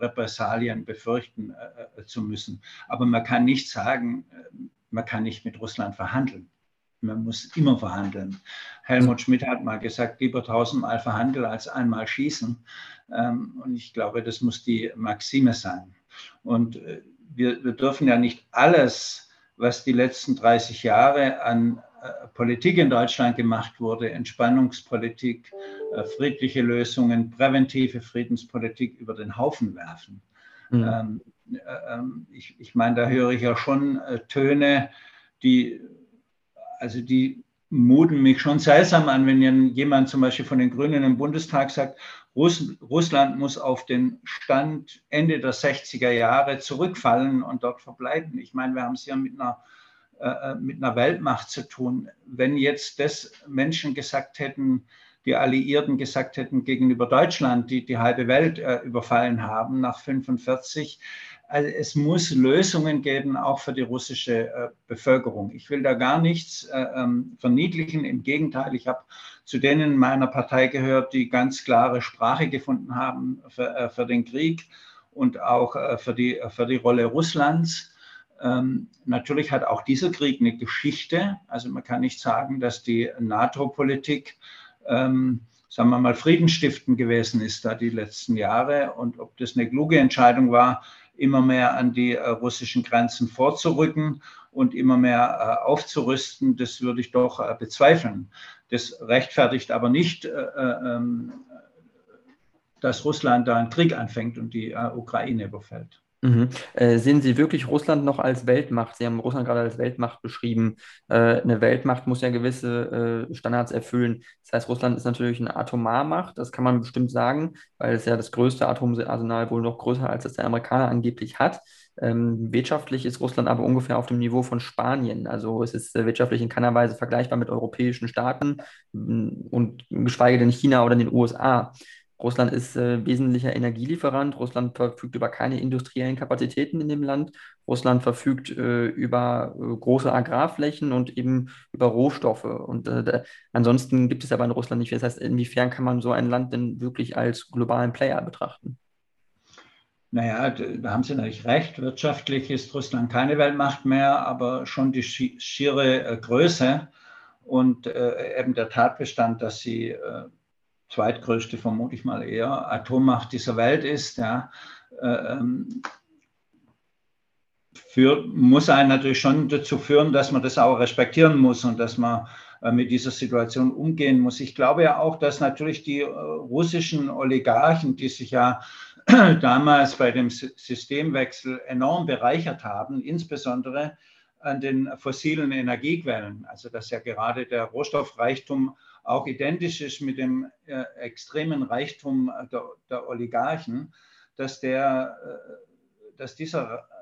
Repressalien befürchten äh, äh, zu müssen. Aber man kann nicht sagen, äh, man kann nicht mit Russland verhandeln. Man muss immer verhandeln. Helmut Schmidt hat mal gesagt, lieber tausendmal verhandeln als einmal schießen. Ähm, und ich glaube, das muss die Maxime sein. Und äh, wir, wir dürfen ja nicht alles, was die letzten 30 Jahre an äh, Politik in Deutschland gemacht wurde, Entspannungspolitik, äh, friedliche Lösungen, präventive Friedenspolitik über den Haufen werfen. Mhm. Ähm, ähm, ich, ich meine, da höre ich ja schon Töne, die also die muten mich schon seltsam an, wenn jemand zum Beispiel von den Grünen im Bundestag sagt, Russ Russland muss auf den Stand Ende der 60er Jahre zurückfallen und dort verbleiben. Ich meine, wir haben es hier mit einer, äh, mit einer Weltmacht zu tun. Wenn jetzt das Menschen gesagt hätten, die Alliierten gesagt hätten gegenüber Deutschland, die die halbe Welt äh, überfallen haben nach 1945, also es muss Lösungen geben, auch für die russische äh, Bevölkerung. Ich will da gar nichts äh, ähm, verniedlichen. Im Gegenteil, ich habe zu denen meiner Partei gehört, die ganz klare Sprache gefunden haben für, äh, für den Krieg und auch äh, für, die, für die Rolle Russlands. Ähm, natürlich hat auch dieser Krieg eine Geschichte. Also man kann nicht sagen, dass die NATO-Politik ähm, sagen wir mal, Friedensstiften gewesen ist da die letzten Jahre. Und ob das eine kluge Entscheidung war, immer mehr an die äh, russischen Grenzen vorzurücken und immer mehr äh, aufzurüsten, das würde ich doch äh, bezweifeln. Das rechtfertigt aber nicht, ähm, dass Russland da einen Krieg anfängt und die Ukraine überfällt. Mhm. Äh, sehen Sie wirklich Russland noch als Weltmacht? Sie haben Russland gerade als Weltmacht beschrieben. Äh, eine Weltmacht muss ja gewisse äh, Standards erfüllen. Das heißt, Russland ist natürlich eine Atomarmacht, das kann man bestimmt sagen, weil es ja das größte Atomarsenal wohl noch größer als das der Amerikaner angeblich hat. Ähm, wirtschaftlich ist Russland aber ungefähr auf dem Niveau von Spanien. Also es ist äh, wirtschaftlich in keiner Weise vergleichbar mit europäischen Staaten und geschweige denn China oder den USA. Russland ist äh, wesentlicher Energielieferant. Russland verfügt über keine industriellen Kapazitäten in dem Land. Russland verfügt äh, über äh, große Agrarflächen und eben über Rohstoffe. Und äh, ansonsten gibt es aber in Russland nicht. Das heißt, inwiefern kann man so ein Land denn wirklich als globalen Player betrachten? Naja, da haben Sie natürlich recht. Wirtschaftlich ist Russland keine Weltmacht mehr, aber schon die schiere äh, Größe und äh, eben der Tatbestand, dass sie zweitgrößte, vermute ich mal eher, Atommacht dieser Welt ist, ja, äh, ähm, für, muss einen natürlich schon dazu führen, dass man das auch respektieren muss und dass man äh, mit dieser Situation umgehen muss. Ich glaube ja auch, dass natürlich die äh, russischen Oligarchen, die sich ja (clears throat) damals bei dem Systemwechsel enorm bereichert haben, insbesondere an den fossilen Energiequellen, also dass ja gerade der Rohstoffreichtum auch identisch ist mit dem äh, extremen Reichtum der, der, Oligarchen, dass, der, äh, dass dieser äh,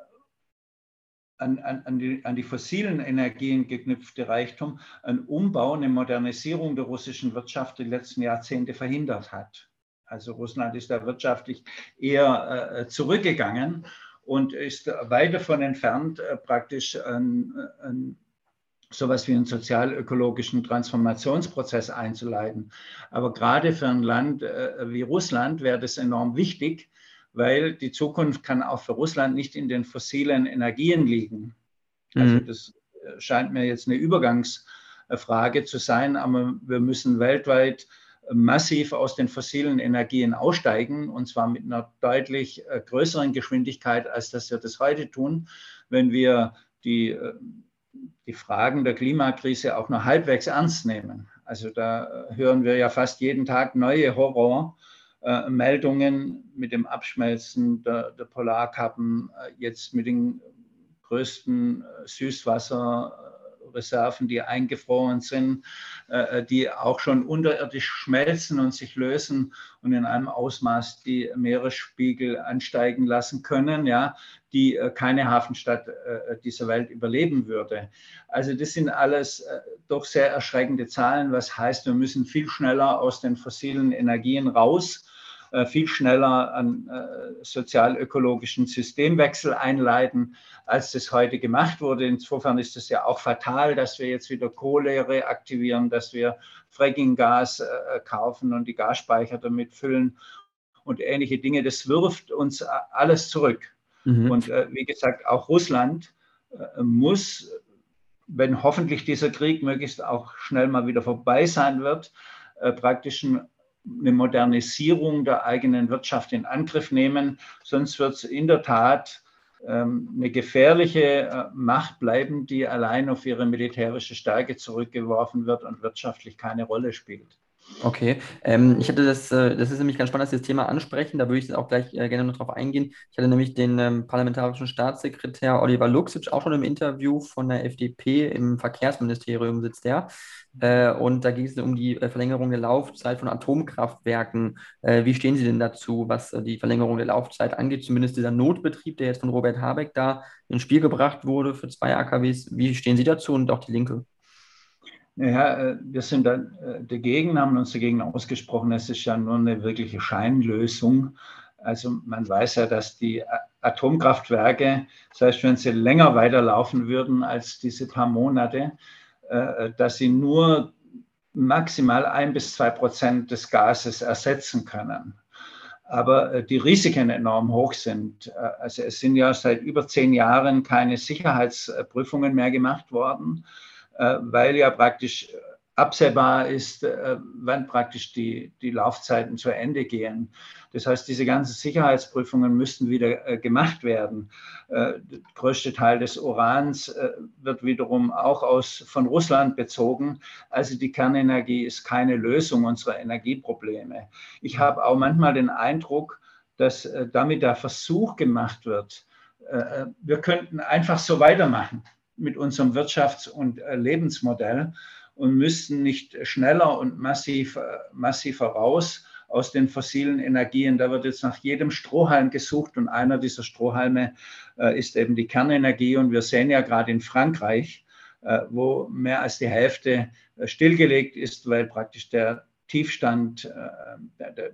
an, an, an, die, an die fossilen Energien geknüpfte Reichtum einen Umbau, eine Modernisierung der russischen Wirtschaft die letzten Jahrzehnte verhindert hat. Also Russland ist da wirtschaftlich eher äh, zurückgegangen und ist weit davon entfernt, äh, praktisch ein, ein sowas wie einen sozial-ökologischen Transformationsprozess einzuleiten. Aber gerade für ein Land äh, wie Russland wäre das enorm wichtig, weil die Zukunft kann auch für Russland nicht in den fossilen Energien liegen. Also mhm. das scheint mir jetzt eine Übergangsfrage zu sein, aber wir müssen weltweit massiv aus den fossilen Energien aussteigen, und zwar mit einer deutlich äh, größeren Geschwindigkeit, als dass wir das heute tun, wenn wir die, äh, die Fragen der Klimakrise auch noch halbwegs ernst nehmen. Also da hören wir ja fast jeden Tag neue Horrormeldungen mit dem Abschmelzen der, der Polarkappen, äh, jetzt mit den größten Süßwasser Reserven, die eingefroren sind, äh, die auch schon unterirdisch schmelzen und sich lösen und in einem Ausmaß die Meeresspiegel ansteigen lassen können, ja, die äh, keine Hafenstadt äh, dieser Welt überleben würde. Also das sind alles doch sehr erschreckende Zahlen, was heißt, wir müssen viel schneller aus den fossilen Energien raus äh, viel schneller einen äh, sozialökologischen Systemwechsel einleiten, als das heute gemacht wurde. Insofern ist es ja auch fatal, dass wir jetzt wieder Kohle reaktivieren, dass wir Frackinggas äh, kaufen und die Gasspeicher damit füllen und ähnliche Dinge. Das wirft uns alles zurück. Mhm. Und wie gesagt, auch Russland muss, wenn hoffentlich dieser Krieg möglichst auch schnell mal wieder vorbei sein wird, praktisch ein eine Modernisierung der eigenen Wirtschaft in Angriff nehmen. Sonst wird es in der Tat ähm, eine gefährliche äh, Macht bleiben, die allein auf ihre militärische Stärke zurückgeworfen wird und wirtschaftlich keine Rolle spielt. Okay, ähm, ich hatte das, äh, das ist nämlich ganz spannend, dass Sie das Thema ansprechen, da würde ich auch gleich äh, gerne noch drauf eingehen. Ich hatte nämlich den ähm, parlamentarischen Staatssekretär Oliver Luxic auch schon im Interview von der FDP im Verkehrsministerium sitzt der. Äh, und da ging es um die äh, Verlängerung der Laufzeit von Atomkraftwerken. Äh, wie stehen Sie denn dazu, was äh, die Verlängerung der Laufzeit angeht? Zumindest dieser Notbetrieb, der jetzt von Robert Habeck da ins Spiel gebracht wurde für zwei AKWs. Wie stehen Sie dazu und auch die Linke? Naja, äh, wir sind äh, dagegen, haben uns dagegen ausgesprochen. Es ist ja nur eine wirkliche Scheinlösung. Also man weiß ja, dass die Atomkraftwerke, selbst wenn sie länger weiterlaufen würden als diese paar Monate, äh, dass sie nur maximal ein bis zwei Prozent des Gases ersetzen können. Aber die Risiken enorm hoch sind. Also es sind ja seit über zehn Jahren keine Sicherheitsprüfungen mehr gemacht worden. Äh, weil ja praktisch absehbar ist, äh, wann praktisch die, die Laufzeiten zu Ende gehen. Das heißt, diese ganzen Sicherheitsprüfungen müssten wieder äh, gemacht werden. Der größte Teil des Urans wird wiederum auch aus, von Russland bezogen. Also die Kernenergie ist keine Lösung unserer Energieprobleme. Ich habe auch manchmal den Eindruck, dass damit der Versuch gemacht wird, wir könnten einfach so weitermachen mit unserem Wirtschafts- und äh, Lebensmodell und müssten nicht schneller und massiv, äh, massiver raus aus den fossilen Energien. Da wird jetzt nach jedem Strohhalm gesucht und einer dieser Strohhalme äh, ist eben die Kernenergie. Und wir sehen ja gerade in Frankreich, wo mehr als die Hälfte stillgelegt ist, weil praktisch der Tiefstand, der, der,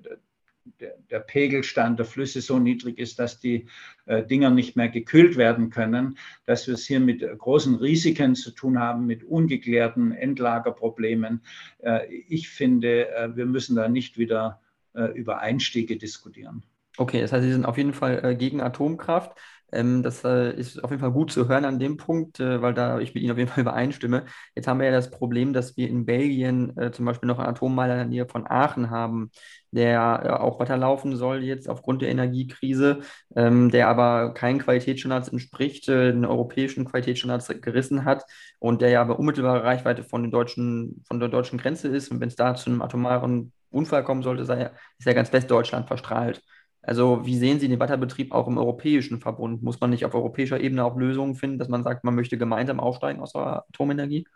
der, der, Pegelstand der Flüsse so niedrig ist, dass die äh, Dinger nicht mehr gekühlt werden können, dass wir es hier mit großen Risiken zu tun haben, mit ungeklärten Endlagerproblemen. Äh, ich finde, äh, wir müssen da nicht wieder äh, über Einstiege diskutieren. Okay, das heißt, Sie sind auf jeden Fall äh, gegen Atomkraft. Ähm, das äh, ist auf jeden Fall gut zu hören an dem Punkt, äh, weil da ich mit Ihnen auf jeden Fall (laughs) übereinstimme. Jetzt haben wir ja das Problem, dass wir in Belgien äh, zum Beispiel noch einen Atommeiler in der Nähe von Aachen haben, der äh, auch weiterlaufen soll jetzt aufgrund der Energiekrise, ähm, der aber keinen Qualitätsstandards entspricht, äh, den europäischen Qualitätsstandards gerissen hat und der ja aber unmittelbare Reichweite von, den deutschen, von der deutschen Grenze ist. Und wenn es da zu einem atomaren Unfall kommen sollte, sei, ist ja ganz Westdeutschland verstrahlt. Also wie sehen Sie den Weiterbetrieb auch im europäischen Verbund? Muss man nicht auf europäischer Ebene auch Lösungen finden, dass man sagt, man möchte gemeinsam aussteigen aus der Atomenergie?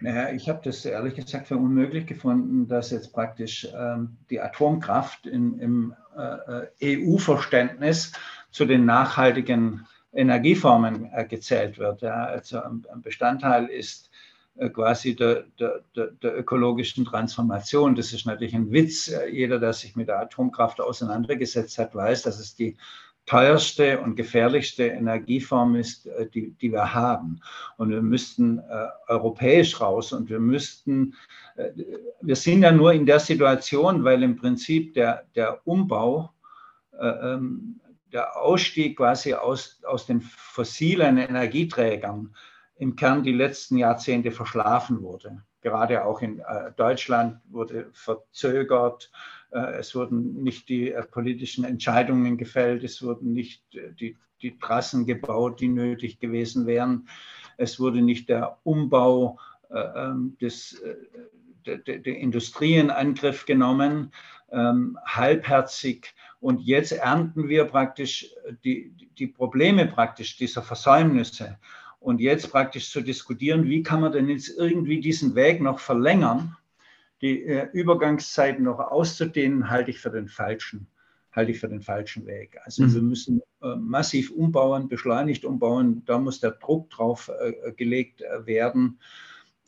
Naja, ich habe das ehrlich gesagt für unmöglich gefunden, dass jetzt praktisch ähm, die Atomkraft in, im äh, äh EU-Verständnis zu den nachhaltigen Energieformen äh, gezählt wird. Ja. Also ein, Bestandteil ist quasi der, der, der, ökologischen Transformation. Das ist natürlich ein Witz. Jeder, der sich mit der Atomkraft auseinandergesetzt hat, weiß, dass es die teuerste und gefährlichste Energieform ist, äh, die, die wir haben. Und wir müssten äh, europäisch raus und wir müssten, äh, wir sind ja nur in der Situation, weil im Prinzip der, der Umbau, äh, ähm, der Ausstieg quasi aus, aus den fossilen Energieträgern im Kern die letzten Jahrzehnte verschlafen wurde. Gerade auch in Deutschland wurde verzögert, es wurden nicht die politischen Entscheidungen gefällt, es wurden nicht die, die Trassen gebaut, die nötig gewesen wären, es wurde nicht der Umbau ähm, des, der, der Industrie in Angriff genommen, ähm, halbherzig. Und jetzt ernten wir praktisch die, die Probleme praktisch dieser Versäumnisse. Und jetzt praktisch zu diskutieren, wie kann man denn jetzt irgendwie diesen Weg noch verlängern, die äh, Übergangszeiten noch auszudehnen, halte ich für den falschen, halte ich für den falschen Weg. Also mhm. wir müssen äh, massiv umbauen, beschleunigt umbauen. Da muss der Druck drauf äh, gelegt äh, werden.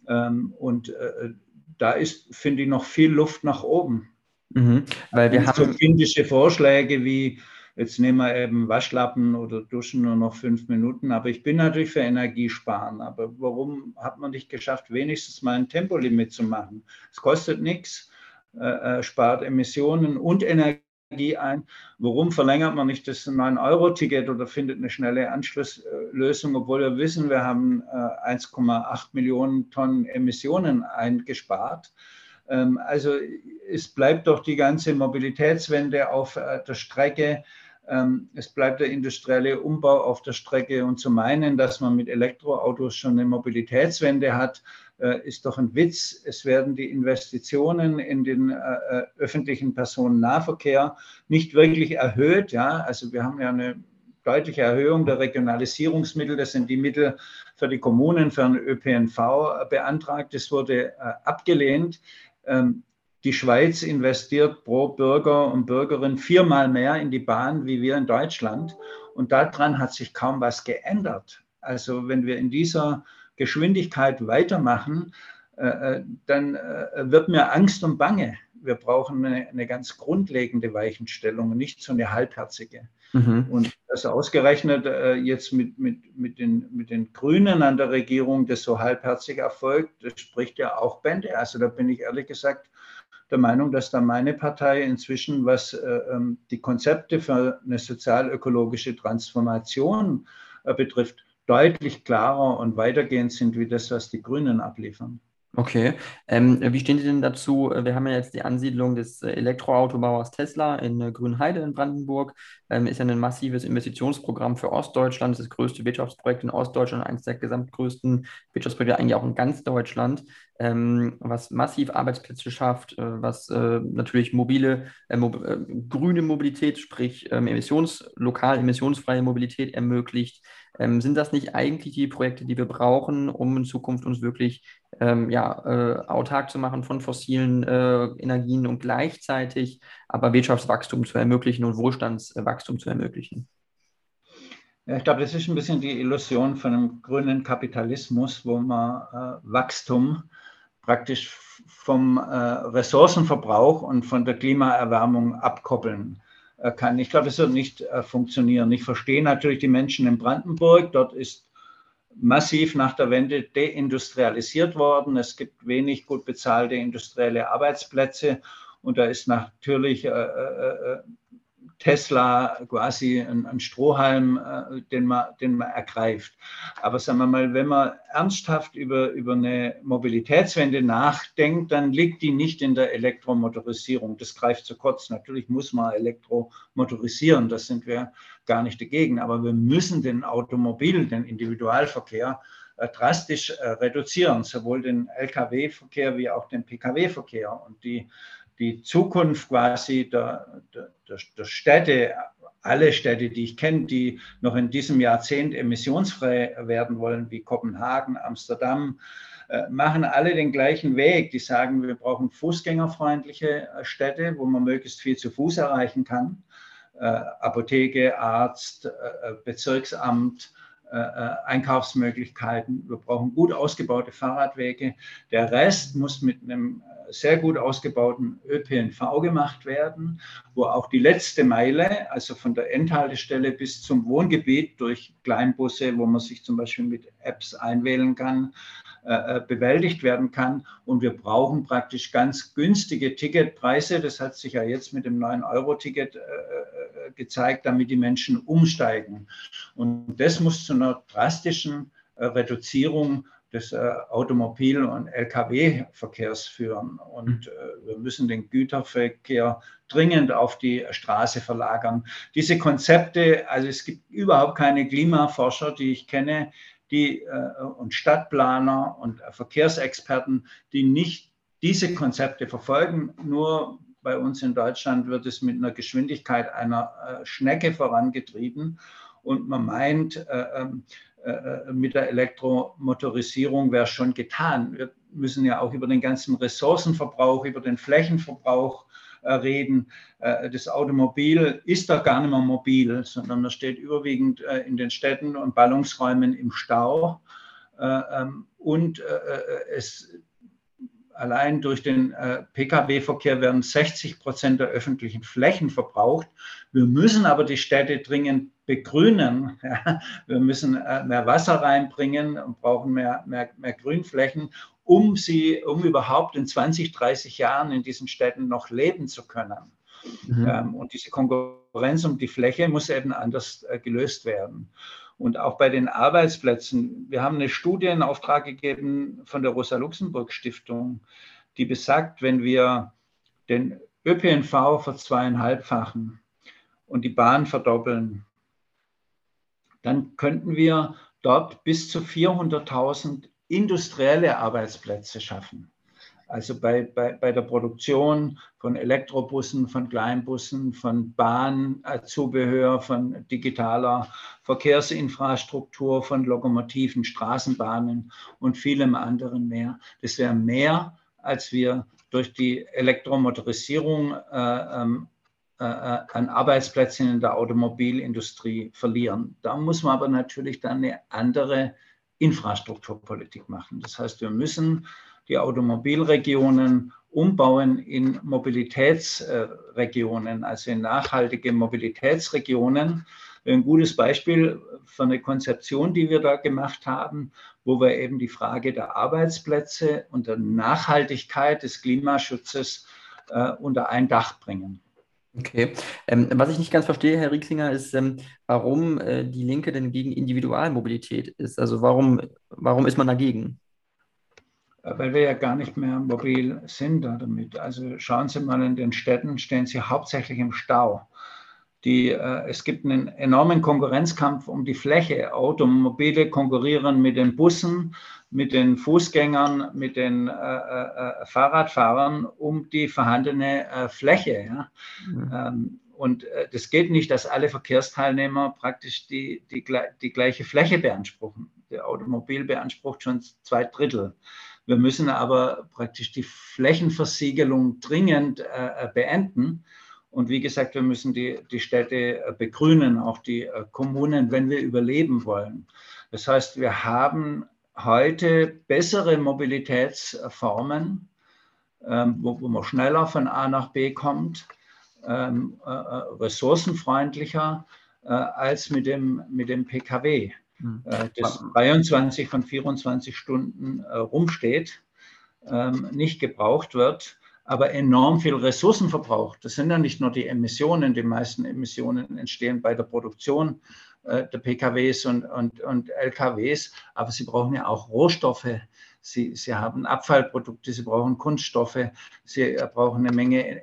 Ähm, und äh, da ist, finde ich, noch viel Luft nach oben. Mhm, weil wir haben so kindische Vorschläge wie jetzt nehmen wir eben Waschlappen oder Duschen nur noch fünf Minuten. Aber ich bin natürlich für Energiesparen. Aber warum hat man nicht geschafft, wenigstens mal ein Tempolimit zu machen? Es kostet nichts, äh, äh spart Emissionen und Energie ein. Warum verlängert man nicht das 9-Euro-Ticket oder findet eine schnelle Anschlusslösung, obwohl wir wissen, wir haben äh, 1,8 Millionen Tonnen Emissionen eingespart? Ähm, also es bleibt doch die ganze Mobilitätswende auf äh, der Strecke. Ähm, es bleibt der industrielle Umbau auf der Strecke und zu meinen, dass man mit Elektroautos schon eine Mobilitätswende hat, äh, ist doch ein Witz. Es werden die Investitionen in den äh, öffentlichen Personennahverkehr nicht wirklich erhöht. Ja, also wir haben ja eine deutliche Erhöhung der Regionalisierungsmittel. Das sind die Mittel für die Kommunen, für den ÖPNV beantragt. Das wurde abgelehnt. Die Schweiz investiert pro Bürger und Bürgerin viermal mehr in die Bahn wie wir in Deutschland. Und daran hat sich kaum was geändert. Also wenn wir in dieser Geschwindigkeit weitermachen, äh, äh, dann äh, wird mir Angst und Bange. Wir brauchen eine, eine ganz grundlegende Weichenstellung, nicht so eine halbherzige. Mhm. Und das ausgerechnet jetzt mit, mit, mit, den, mit den Grünen an der Regierung, das so halbherzig erfolgt, das spricht ja auch Bände. Also da bin ich ehrlich gesagt der Meinung, dass da meine Partei inzwischen, was äh, ähm, die Konzepte für eine sozial-ökologische Transformation äh, betrifft, deutlich klarer und weitergehend sind wie das, was die Grünen abliefern. Okay. Ähm, wie stehen Sie denn dazu? Wir haben ja jetzt die Ansiedlung des Elektroautobauers Tesla in äh, Grünheide in Brandenburg. Ähm, ist ja ein massives Investitionsprogramm für Ostdeutschland. Das ist das größte Wirtschaftsprojekt in Ostdeutschland, eines der gesamtgrößten Wirtschaftsprojekte eigentlich auch in ganz Deutschland, ähm, was massiv Arbeitsplätze schafft, äh, was äh, natürlich mobile, äh, mo äh, grüne Mobilität, sprich ähm, emissions lokal emissionsfreie Mobilität ermöglicht. Ähm, sind das nicht eigentlich die Projekte, die wir brauchen, um in Zukunft uns wirklich ähm, ja, äh, autark zu machen von fossilen äh, Energien und gleichzeitig aber Wirtschaftswachstum zu ermöglichen und Wohlstandswachstum zu ermöglichen? Ja, ich glaube, das ist ein bisschen die Illusion von einem grünen Kapitalismus, wo man äh, Wachstum praktisch vom äh, Ressourcenverbrauch und von der Klimaerwärmung abkoppeln kann. Ich glaube, es wird nicht äh, funktionieren. Ich verstehe natürlich die Menschen in Brandenburg. Dort ist massiv nach der Wende deindustrialisiert worden. Es gibt wenig gut bezahlte industrielle Arbeitsplätze. Und da ist natürlich äh, äh, Tesla quasi ein, ein Strohhalm, äh, den, man, den man ergreift. Aber sagen wir mal, wenn man ernsthaft über, über eine Mobilitätswende nachdenkt, dann liegt die nicht in der Elektromotorisierung. Das greift zu kurz. Natürlich muss man elektromotorisieren, das sind wir gar nicht dagegen. Aber wir müssen den Automobil, den Individualverkehr, äh, drastisch äh, reduzieren, sowohl den Lkw-Verkehr wie auch den Pkw-Verkehr. Und die die Zukunft quasi der, der, der Städte, alle Städte, die ich kenne, die noch in diesem Jahrzehnt emissionsfrei werden wollen, wie Kopenhagen, Amsterdam, äh, machen alle den gleichen Weg. Die sagen, wir brauchen fußgängerfreundliche äh, Städte, wo man möglichst viel zu Fuß erreichen kann. Äh, Apotheke, Arzt, Bezirksamt, Einkaufsmöglichkeiten. Wir brauchen gut ausgebaute Fahrradwege. Der Rest muss mit einem sehr gut ausgebauten ÖPNV gemacht werden, wo auch die letzte Meile, also von der Endhaltestelle bis zum Wohngebiet durch Kleinbusse, wo man sich zum Beispiel mit Apps einwählen kann, äh, äh bewältigt werden kann. Und wir brauchen praktisch ganz günstige Ticketpreise. Das hat sich ja jetzt mit dem 9-Euro-Ticket äh, äh, gezeigt, damit die Menschen umsteigen. Und das muss zu einer drastischen Reduzierung des Automobil- und Lkw-Verkehrs führen. Und wir müssen den Güterverkehr dringend auf die Straße verlagern. Diese Konzepte, also es gibt überhaupt keine Klimaforscher, die ich kenne, die und Stadtplaner und Verkehrsexperten, die nicht diese Konzepte verfolgen. Nur bei uns in Deutschland wird es mit einer Geschwindigkeit einer äh, Schnecke vorangetrieben und man meint, äh, ähm, äh, mit der Elektromotorisierung wäre schon getan. Wir müssen ja auch über den ganzen Ressourcenverbrauch, über den Flächenverbrauch reden. Das Automobil ist da gar nicht mehr mobil, sondern das steht überwiegend in den Städten und Ballungsräumen im Stau. Ähm, und es allein durch den äh, Pkw-Verkehr werden 60 Prozent der öffentlichen Flächen verbraucht. Wir müssen aber die Städte dringend begrünen. (laughs) Wir müssen äh, mehr Wasser reinbringen und brauchen mehr, mehr, mehr Grünflächen, um sie, um überhaupt in 20, 30 Jahren in diesen Städten noch leben zu können. Mhm. Ähm, und diese Konkurrenz um die Fläche muss eben anders äh, gelöst werden. Und auch bei den Arbeitsplätzen. Wir haben eine Studie in Auftrag gegeben von der Rosa-Luxemburg-Stiftung, die besagt, wenn wir den ÖPNV verzweieinhalbfachen und die Bahn verdoppeln, dann könnten wir dort bis zu 400.000 industrielle Arbeitsplätze schaffen. Also bei, bei, bei der Produktion von Elektrobussen, von Kleinbussen, von Bahnzubehör, von digitaler Verkehrsinfrastruktur, von Lokomotiven, Straßenbahnen und vielem anderen mehr. Das wäre mehr, als wir durch die Elektromotorisierung äh, ähm, äh, äh, an Arbeitsplätzen in der Automobilindustrie verlieren. Da muss man aber natürlich dann eine andere Infrastrukturpolitik machen. Das heißt, wir müssen die Automobilregionen umbauen in Mobilitätsregionen, also in nachhaltige Mobilitätsregionen. Ein gutes Beispiel für eine Konzeption, die wir da gemacht haben, wo wir eben die Frage der Arbeitsplätze und der Nachhaltigkeit des Klimaschutzes äh, unter ein Dach bringen. Okay. Ähm, was ich nicht ganz verstehe, Herr Rieksinger, ist, ähm, warum äh, die Linke denn gegen Individualmobilität ist. Also warum, warum ist man dagegen? Weil wir ja gar nicht mehr mobil sind damit. Also schauen Sie mal in den Städten, stehen Sie hauptsächlich im Stau. Die, äh, es gibt einen enormen Konkurrenzkampf um die Fläche. Automobile konkurrieren mit den Bussen, mit den Fußgängern, mit den äh, äh, Fahrradfahrern um die vorhandene äh, Fläche. Ja? Mhm. Ähm, und äh, das geht nicht, dass alle Verkehrsteilnehmer praktisch die, die, die gleiche Fläche beanspruchen. Der Automobil beansprucht schon zwei Drittel. Wir müssen aber praktisch die Flächenversiegelung dringend äh, beenden. Und wie gesagt, wir müssen die, die Städte äh, begrünen, auch die äh, Kommunen, wenn wir überleben wollen. Das heißt, wir haben heute bessere Mobilitätsformen, ähm, wo, wo, man schneller von A nach B kommt, ähm, äh, ressourcenfreundlicher äh, als mit dem, mit dem Pkw. Hm. Äh, das 23 von 24 Stunden rumsteht, ähm, nicht gebraucht wird, aber enorm viel Ressourcen verbraucht. Das sind ja nicht nur die Emissionen, die meisten Emissionen entstehen bei der Produktion äh, der PKWs und, und, und LKWs, aber sie brauchen ja auch Rohstoffe. Sie, sie haben Abfallprodukte, sie brauchen Kunststoffe, sie brauchen eine Menge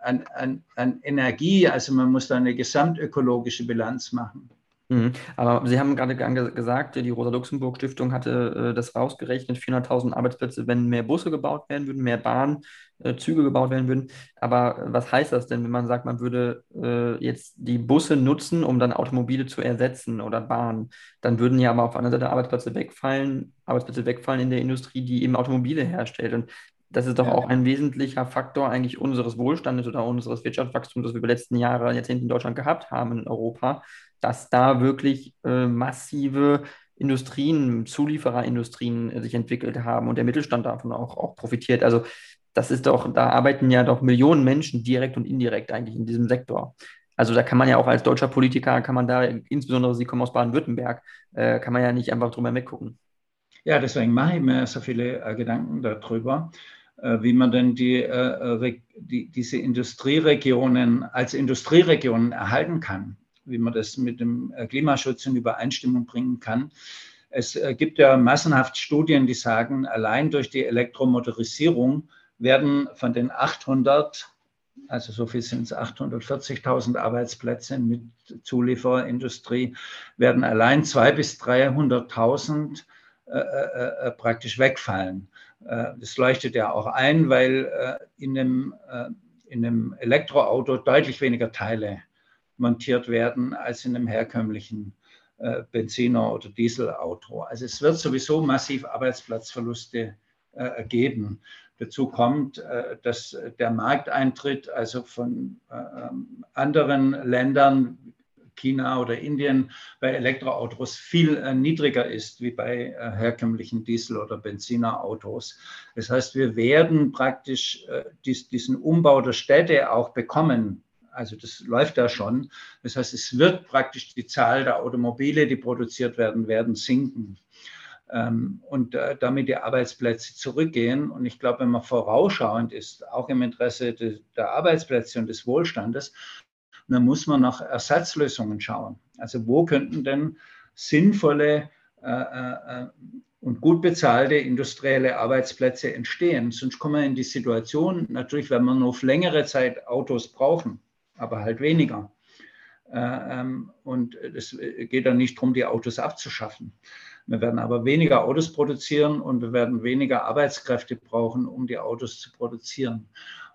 an, an, an Energie. Also man muss da eine gesamtökologische Bilanz machen. Mhm. Aber Sie haben gerade gesagt, die Rosa-Luxemburg-Stiftung hatte äh, das rausgerechnet, 400.000 Arbeitsplätze, wenn mehr Busse gebaut werden würden, mehr Bahnzüge äh, gebaut werden würden. Aber was heißt das denn, wenn man sagt, man würde äh, jetzt die Busse nutzen, um dann Automobile zu ersetzen oder Bahnen? Dann würden ja aber auf der anderen Seite Arbeitsplätze wegfallen, Arbeitsplätze wegfallen in der Industrie, die eben Automobile herstellt. Und das ist doch ja. auch ein wesentlicher Faktor eigentlich unseres Wohlstandes oder unseres Wirtschaftswachstums, das wir über die letzten Jahre, Jahrzehnte in Deutschland gehabt haben in Europa, dass da wirklich äh, massive Industrien, Zuliefererindustrien äh, sich entwickelt haben und der Mittelstand davon auch, auch profitiert. Also das ist doch, da arbeiten ja doch Millionen Menschen direkt und indirekt eigentlich in diesem Sektor. Also da kann man ja auch als deutscher Politiker, kann man da, insbesondere Sie kommen aus Baden-Württemberg, äh, kann man ja nicht einfach drüber weggucken. Ja, deswegen mache ich mir so viele äh, Gedanken darüber, äh, wie man denn die, äh, die, diese Industrieregionen als Industrieregionen erhalten kann wie man das mit dem äh, Klimaschutz in Übereinstimmung bringen kann. Es gibt ja massenhaft Studien, die sagen, allein durch die Elektromotorisierung werden von den 800 also so viel sind es 840.000 Arbeitsplätze mit Zuliefererindustrie, werden allein 200.000 bis 300.000 äh, äh, äh, praktisch wegfallen. Äh, das leuchtet ja auch ein, weil äh, in, äh, in einem Elektroauto deutlich weniger Teile montiert werden als in einem herkömmlichen Benziner- oder Dieselauto. Also es wird sowieso massiv Arbeitsplatzverluste geben. Dazu kommt, äh, dass der Markteintritt also von ähm, anderen Ländern, China oder Indien, bei Elektroautos viel äh, niedriger ist wie bei äh, herkömmlichen Diesel- oder Benzinerautos. Das heißt, wir werden praktisch diesen Umbau der Städte auch bekommen. Also das läuft da schon. Das heißt, es wird praktisch die Zahl der Automobile, die produziert werden, werden sinken ähm, und äh, damit die Arbeitsplätze zurückgehen. Und ich glaube, wenn man vorausschauend ist, auch im Interesse de, der Arbeitsplätze und des Wohlstandes, dann muss man nach Ersatzlösungen schauen. Also wo könnten denn sinnvolle äh, äh, und gut bezahlte industrielle Arbeitsplätze entstehen? Sonst kommen wir in die Situation, natürlich, wenn wir nur auf längere Zeit Autos brauchen, aber halt weniger. Äh, ähm, und es geht dann nicht darum, die Autos abzuschaffen. Wir werden aber weniger Autos produzieren und wir werden weniger Arbeitskräfte brauchen, um die Autos zu produzieren.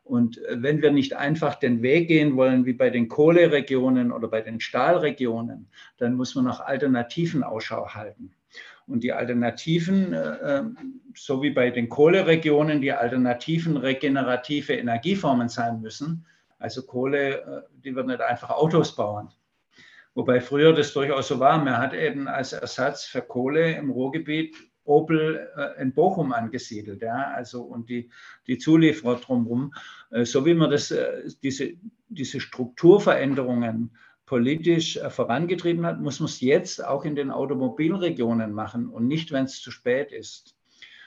Und äh, wenn wir nicht einfach den Weg gehen wollen, wie bei den Kohleregionen oder bei den Stahlregionen, dann muss man nach Alternativen Ausschau halten. Und die Alternativen, äh, äh, so wie bei den Kohleregionen, die Alternativen regenerative Energieformen sein müssen. Also Kohle, die wird nicht einfach Autos bauen. Wobei früher das durchaus so war. Man hat eben als Ersatz für Kohle im Ruhrgebiet Opel äh, in Bochum angesiedelt, ja, also und die, die Zulieferer drumherum. Äh, so wie man das, äh, diese, diese Strukturveränderungen politisch äh, vorangetrieben hat, muss man es jetzt auch in den Automobilregionen machen und nicht, wenn es zu spät ist.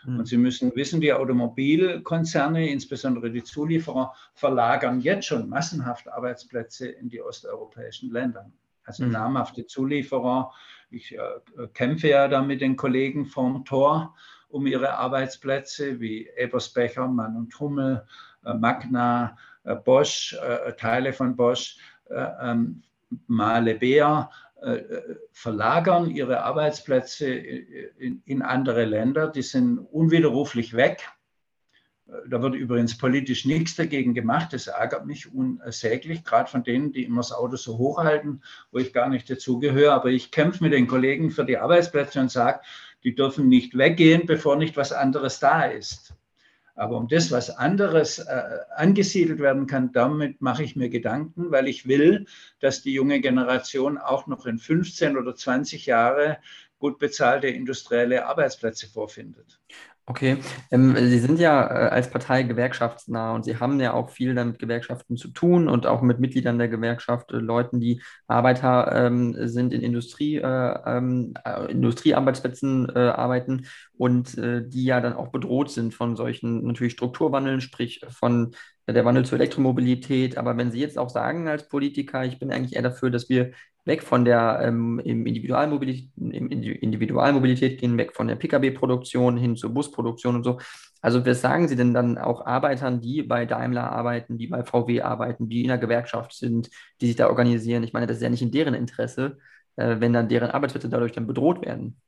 Und Sie müssen wissen, die Automobilkonzerne, insbesondere die Zulieferer, verlagern jetzt schon massenhaft Arbeitsplätze in die osteuropäischen Länder also mhm. namhafte Zulieferer. Ich äh, kämpfe ja da mit den Kollegen vom Tor um ihre Arbeitsplätze wie Ebersbecher, Mann und Hummel, äh, Magna, äh, Bosch, äh, Teile von Bosch, äh, ähm, Male Beer, verlagern ihre Arbeitsplätze in, in andere Länder. Die sind unwiderruflich weg. Da wird übrigens politisch nichts dagegen gemacht. Das ärgert mich unsäglich, gerade von denen, die immer das Auto so hochhalten, wo ich gar nicht dazugehöre. Aber ich kämpfe mit den Kollegen für die Arbeitsplätze und sage, die dürfen nicht weggehen, bevor nicht was anderes da ist. Aber um das, was anderes äh, angesiedelt werden kann, damit mache ich mir Gedanken, weil ich will, dass die junge Generation auch noch in 15 oder 20 Jahre gut bezahlte industrielle Arbeitsplätze vorfindet. Okay, ähm, Sie sind ja äh, als Partei gewerkschaftsnah und Sie haben ja auch viel damit Gewerkschaften zu tun und auch mit Mitgliedern der Gewerkschaft, äh, Leuten, die Arbeiter ähm, sind in Industrie, äh, ähm, äh, Industriearbeitsplätzen äh, arbeiten und äh, die ja dann auch bedroht sind von solchen natürlich Strukturwandeln, sprich von der Wandel zur Elektromobilität. Aber wenn Sie jetzt auch sagen als Politiker, ich bin eigentlich eher dafür, dass wir weg von der ähm, Individualmobilität, Individualmobilität gehen, weg von der Pkw-Produktion hin zur Busproduktion und so. Also was sagen Sie denn dann auch Arbeitern, die bei Daimler arbeiten, die bei VW arbeiten, die in der Gewerkschaft sind, die sich da organisieren? Ich meine, das ist ja nicht in deren Interesse, äh, wenn dann deren Arbeitsplätze dadurch dann bedroht werden.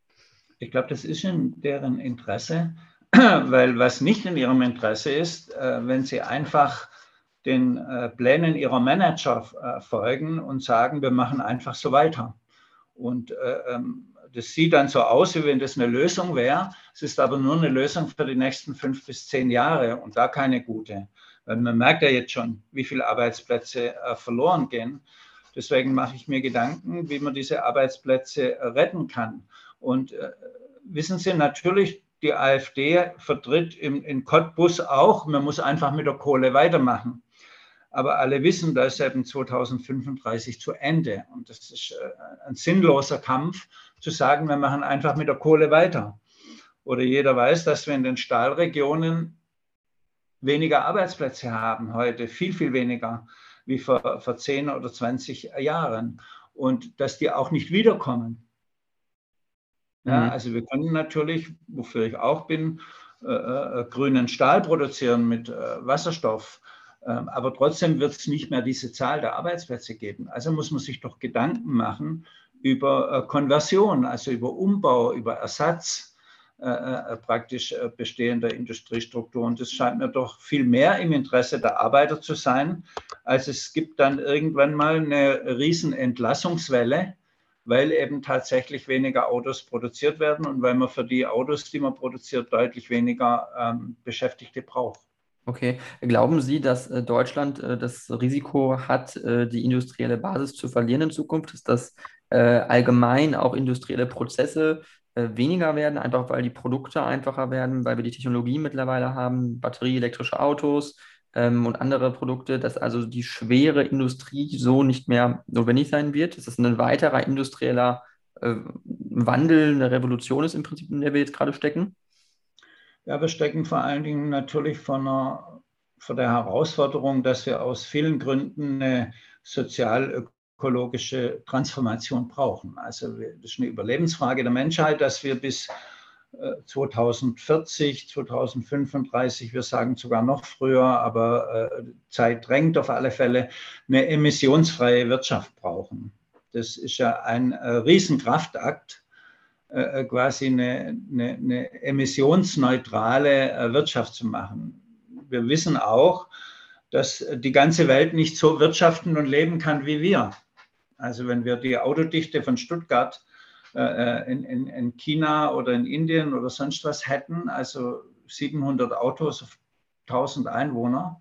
Ich glaube, das ist in deren Interesse, (clears throat) weil was nicht in ihrem Interesse ist, äh, wenn sie einfach den äh, Plänen ihrer Manager äh, folgen und sagen, wir machen einfach so weiter. Und äh, ähm, das sieht dann so aus, wie wenn das eine Lösung wäre. Es ist aber nur eine Lösung für die nächsten fünf bis zehn Jahre und da keine gute. Weil man merkt ja jetzt schon, wie viele Arbeitsplätze verloren gehen. Deswegen mache ich mir Gedanken, wie man diese Arbeitsplätze retten kann. Und wissen Sie, natürlich, die AfD vertritt im, in Cottbus auch, man muss einfach mit der Kohle weitermachen. Aber alle wissen, da ist eben 2035 zu Ende. Und das ist äh, ein sinnloser Kampf, zu sagen, wir machen einfach mit der Kohle weiter. Oder jeder weiß, dass wir in den Stahlregionen weniger Arbeitsplätze haben heute, viel, viel weniger wie vor, vor 10 oder 20 Jahren. Und dass die auch nicht wiederkommen. Ja, mhm. Also wir können natürlich, wofür ich auch bin, äh, äh, grünen Stahl produzieren mit äh, Wasserstoff. Ähm, aber trotzdem wird es nicht mehr diese Zahl der Arbeitsplätze geben. Also muss man sich doch Gedanken machen über äh, Konversion, also über Umbau, über Ersatz äh, praktisch bestehender Industriestruktur. Und das scheint mir doch viel mehr im Interesse der Arbeiter zu sein, als es gibt dann irgendwann mal eine riesen Entlassungswelle weil eben tatsächlich weniger Autos produziert werden und weil man für die Autos, die man produziert, deutlich weniger ähm, Beschäftigte braucht. Okay. Glauben Sie, dass äh, Deutschland äh, das Risiko hat, äh, die industrielle Basis zu verlieren in Zukunft? Ist das allgemein auch industrielle Prozesse weniger werden, einfach weil die Produkte einfacher werden, weil wir die Technologie mittlerweile haben, batterieelektrische Autos, ähm, und andere Produkte, dass also die schwere Industrie so nicht mehr notwendig sein wird. Dass es ein weiterer industrieller äh, Wandel, eine Revolution ist im Prinzip, in der wir jetzt gerade stecken? Ja, wir stecken vor allen Dingen natürlich vor, einer, vor der Herausforderung, dass wir aus vielen Gründen eine sozial-ökologische Transformation brauchen. Also das ist eine Überlebensfrage der Menschheit, dass wir bis 2040, 2035, wir sagen sogar noch früher, aber äh, Zeit drängt auf alle Fälle, eine emissionsfreie Wirtschaft brauchen. Das ist ja ein äh, Riesenkraftakt, äh, quasi eine, eine, eine emissionsneutrale Wirtschaft zu machen. Wir wissen auch, dass die ganze Welt nicht so wirtschaften und leben kann wie wir. Also wenn wir die Autodichte von Stuttgart äh, in, in, in China oder in Indien oder sonst was hätten, also 700 Autos auf 1000 Einwohner,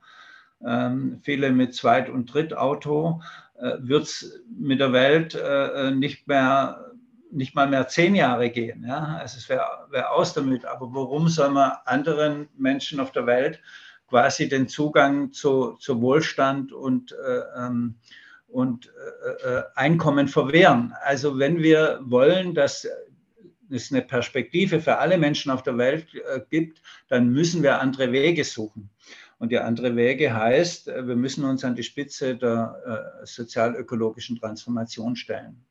ähm, viele mit Zweit- und Drittauto, äh, wird es mit der Welt äh, nicht mehr, nicht mal mehr zehn Jahre gehen. Ja? Also es wäre wär aus damit. Aber warum soll man anderen Menschen auf der Welt quasi den Zugang zu, zu Wohlstand und äh, ähm, und äh, äh, Einkommen verwehren. Also wenn wir wollen, dass es eine Perspektive für alle Menschen auf der Welt äh, gibt, dann müssen wir andere Wege suchen. Und die andere Wege heißt, äh, wir müssen uns an die Spitze der äh, sozial-ökologischen Transformation stellen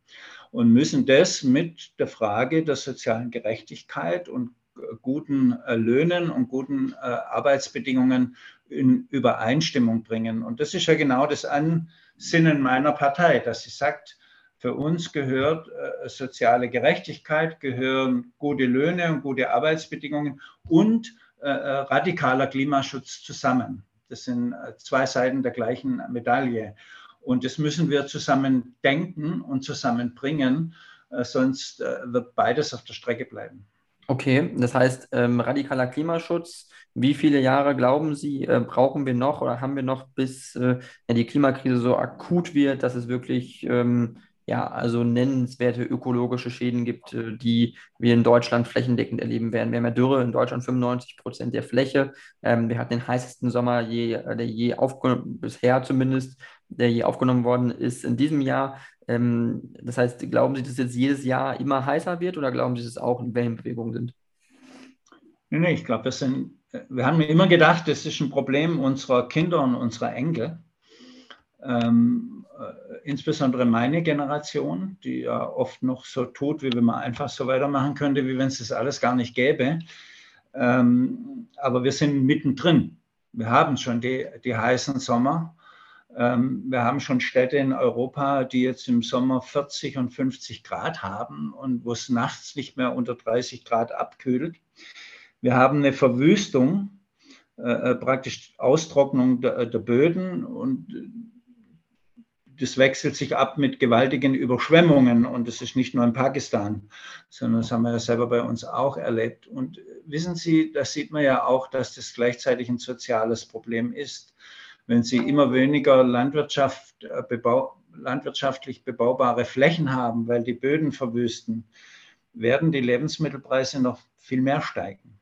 und müssen das mit der Frage der sozialen Gerechtigkeit und äh, guten Löhnen und guten Arbeitsbedingungen in Übereinstimmung bringen. Und das ist ja genau das An Sinnen meiner Partei, dass sie sagt, für uns gehört äh, soziale Gerechtigkeit, gehören gute Löhne und gute Arbeitsbedingungen und äh, äh radikaler Klimaschutz zusammen. Das sind äh, zwei Seiten der gleichen Medaille. Und das müssen wir zusammen denken und zusammenbringen, äh, sonst äh, wird beides auf der Strecke bleiben. Okay, das heißt, ähm, radikaler Klimaschutz. Wie viele Jahre glauben Sie, äh, brauchen wir noch oder haben wir noch, bis äh, ja, die Klimakrise so akut wird, dass es wirklich ähm, ja, also nennenswerte ökologische Schäden gibt, äh, die wir in Deutschland flächendeckend erleben werden. Wir haben ja Dürre in Deutschland 95 Prozent der Fläche. Ähm, wir hatten den heißesten Sommer, je, äh, der je aufgenommen, bisher zumindest, der je aufgenommen worden ist in diesem Jahr. Ähm, das heißt, glauben Sie, dass jetzt jedes Jahr immer heißer wird oder glauben Sie, dass es auch in Wellenbewegungen sind? Nee, ich glaube, wir haben immer gedacht, das ist ein Problem unserer Kinder und unserer Enkel. Ähm, äh, insbesondere meine Generation, die ja oft noch so tut, wie wenn man einfach so weitermachen könnte, wie wenn es das alles gar nicht gäbe. Ähm, aber wir sind mittendrin. Wir haben schon die, die heißen Sommer. Ähm, wir haben schon Städte in Europa, die jetzt im Sommer 40 und 50 Grad haben und wo es nachts nicht mehr unter 30 Grad abkühlt. Wir haben eine Verwüstung, äh, äh praktisch Austrocknung der, der Böden und das wechselt sich ab mit gewaltigen Überschwemmungen und das ist nicht nur in Pakistan, sondern das haben wir ja selber bei uns auch erlebt. Und wissen Sie, da sieht man ja auch, dass das gleichzeitig ein soziales Problem ist. Wenn Sie immer weniger Landwirtschaft, äh, bebau, landwirtschaftlich bebaubare Flächen haben, weil die Böden verwüsten, werden die Lebensmittelpreise noch viel mehr steigen.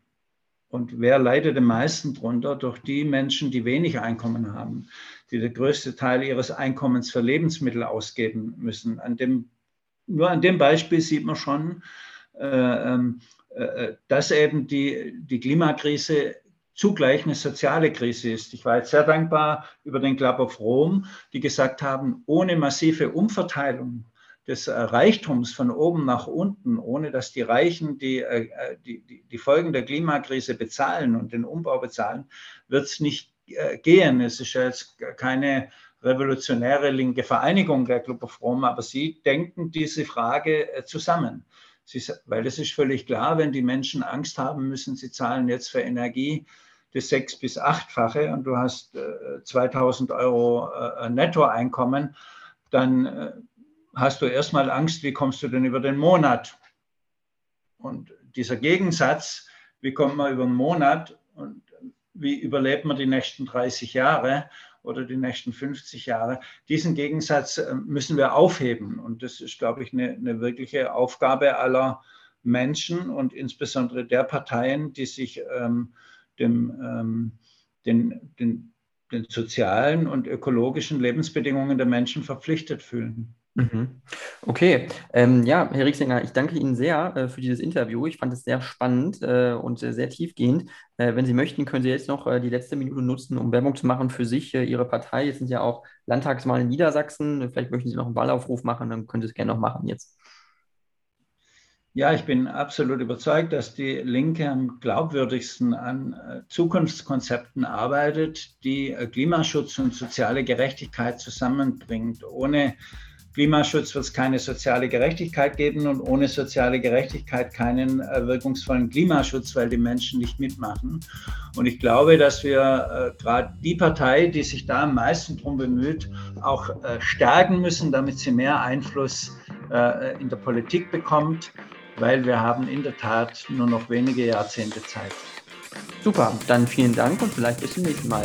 Und wer leidet am meisten drunter? Durch die Menschen, die wenig Einkommen haben, die der größte Teil ihres Einkommens für Lebensmittel ausgeben müssen. An dem, nur an dem Beispiel sieht man schon, äh, ähm, äh, dass eben die, die Klimakrise zugleich eine soziale Krise ist. Ich war jetzt sehr dankbar über den Club of Rome, die gesagt haben, ohne massive Umverteilung des Reichtums von oben nach unten, ohne dass die Reichen die, die, die, die Folgen der Klimakrise bezahlen und den Umbau bezahlen, wird es nicht gehen. Es ist ja jetzt keine revolutionäre linke Vereinigung der Club of Rome, aber sie denken diese Frage zusammen. Sie, weil es ist völlig klar, wenn die Menschen Angst haben müssen, sie zahlen jetzt für Energie das sechs- bis achtfache und du hast äh, 2000 Euro äh, Nettoeinkommen, dann äh, hast du erstmal Angst, wie kommst du denn über den Monat? Und dieser Gegensatz, wie kommt man über den Monat und wie überlebt man die nächsten 30 Jahre oder die nächsten 50 Jahre, diesen Gegensatz äh, müssen wir aufheben. Und das ist, glaube ich, eine, eine wirkliche Aufgabe aller Menschen und insbesondere der Parteien, die sich ähm, dem, ähm, den, den, den sozialen und ökologischen Lebensbedingungen der Menschen verpflichtet fühlen. Mhm. Okay, ähm, ja, Herr Rieksinger, ich danke Ihnen sehr äh, für dieses Interview. Ich fand es sehr spannend äh, und äh, sehr tiefgehend. Äh, wenn Sie möchten, können Sie jetzt noch äh, die letzte Minute nutzen, um Werbung zu machen für sich, äh, Ihre Partei. Jetzt sind ja auch Landtagswahlen in Niedersachsen. Vielleicht möchten Sie noch einen Wahlaufruf machen, dann können Sie es gerne noch machen jetzt. Ja, ich bin absolut überzeugt, dass die Linke am glaubwürdigsten an Zukunftskonzepten arbeitet, die Klimaschutz und soziale Gerechtigkeit zusammenbringt. Ohne Klimaschutz wird es keine soziale Gerechtigkeit geben und ohne soziale Gerechtigkeit keinen äh, wirkungsvollen Klimaschutz, weil die Menschen nicht mitmachen. Und ich glaube, dass wir äh, gerade die Partei, die sich da am meisten darum bemüht, auch äh, stärken müssen, damit sie mehr Einfluss äh, in der Politik bekommt, weil wir haben in der Tat nur noch wenige Jahrzehnte Zeit. Super, dann vielen Dank und vielleicht bis zum nächsten Mal.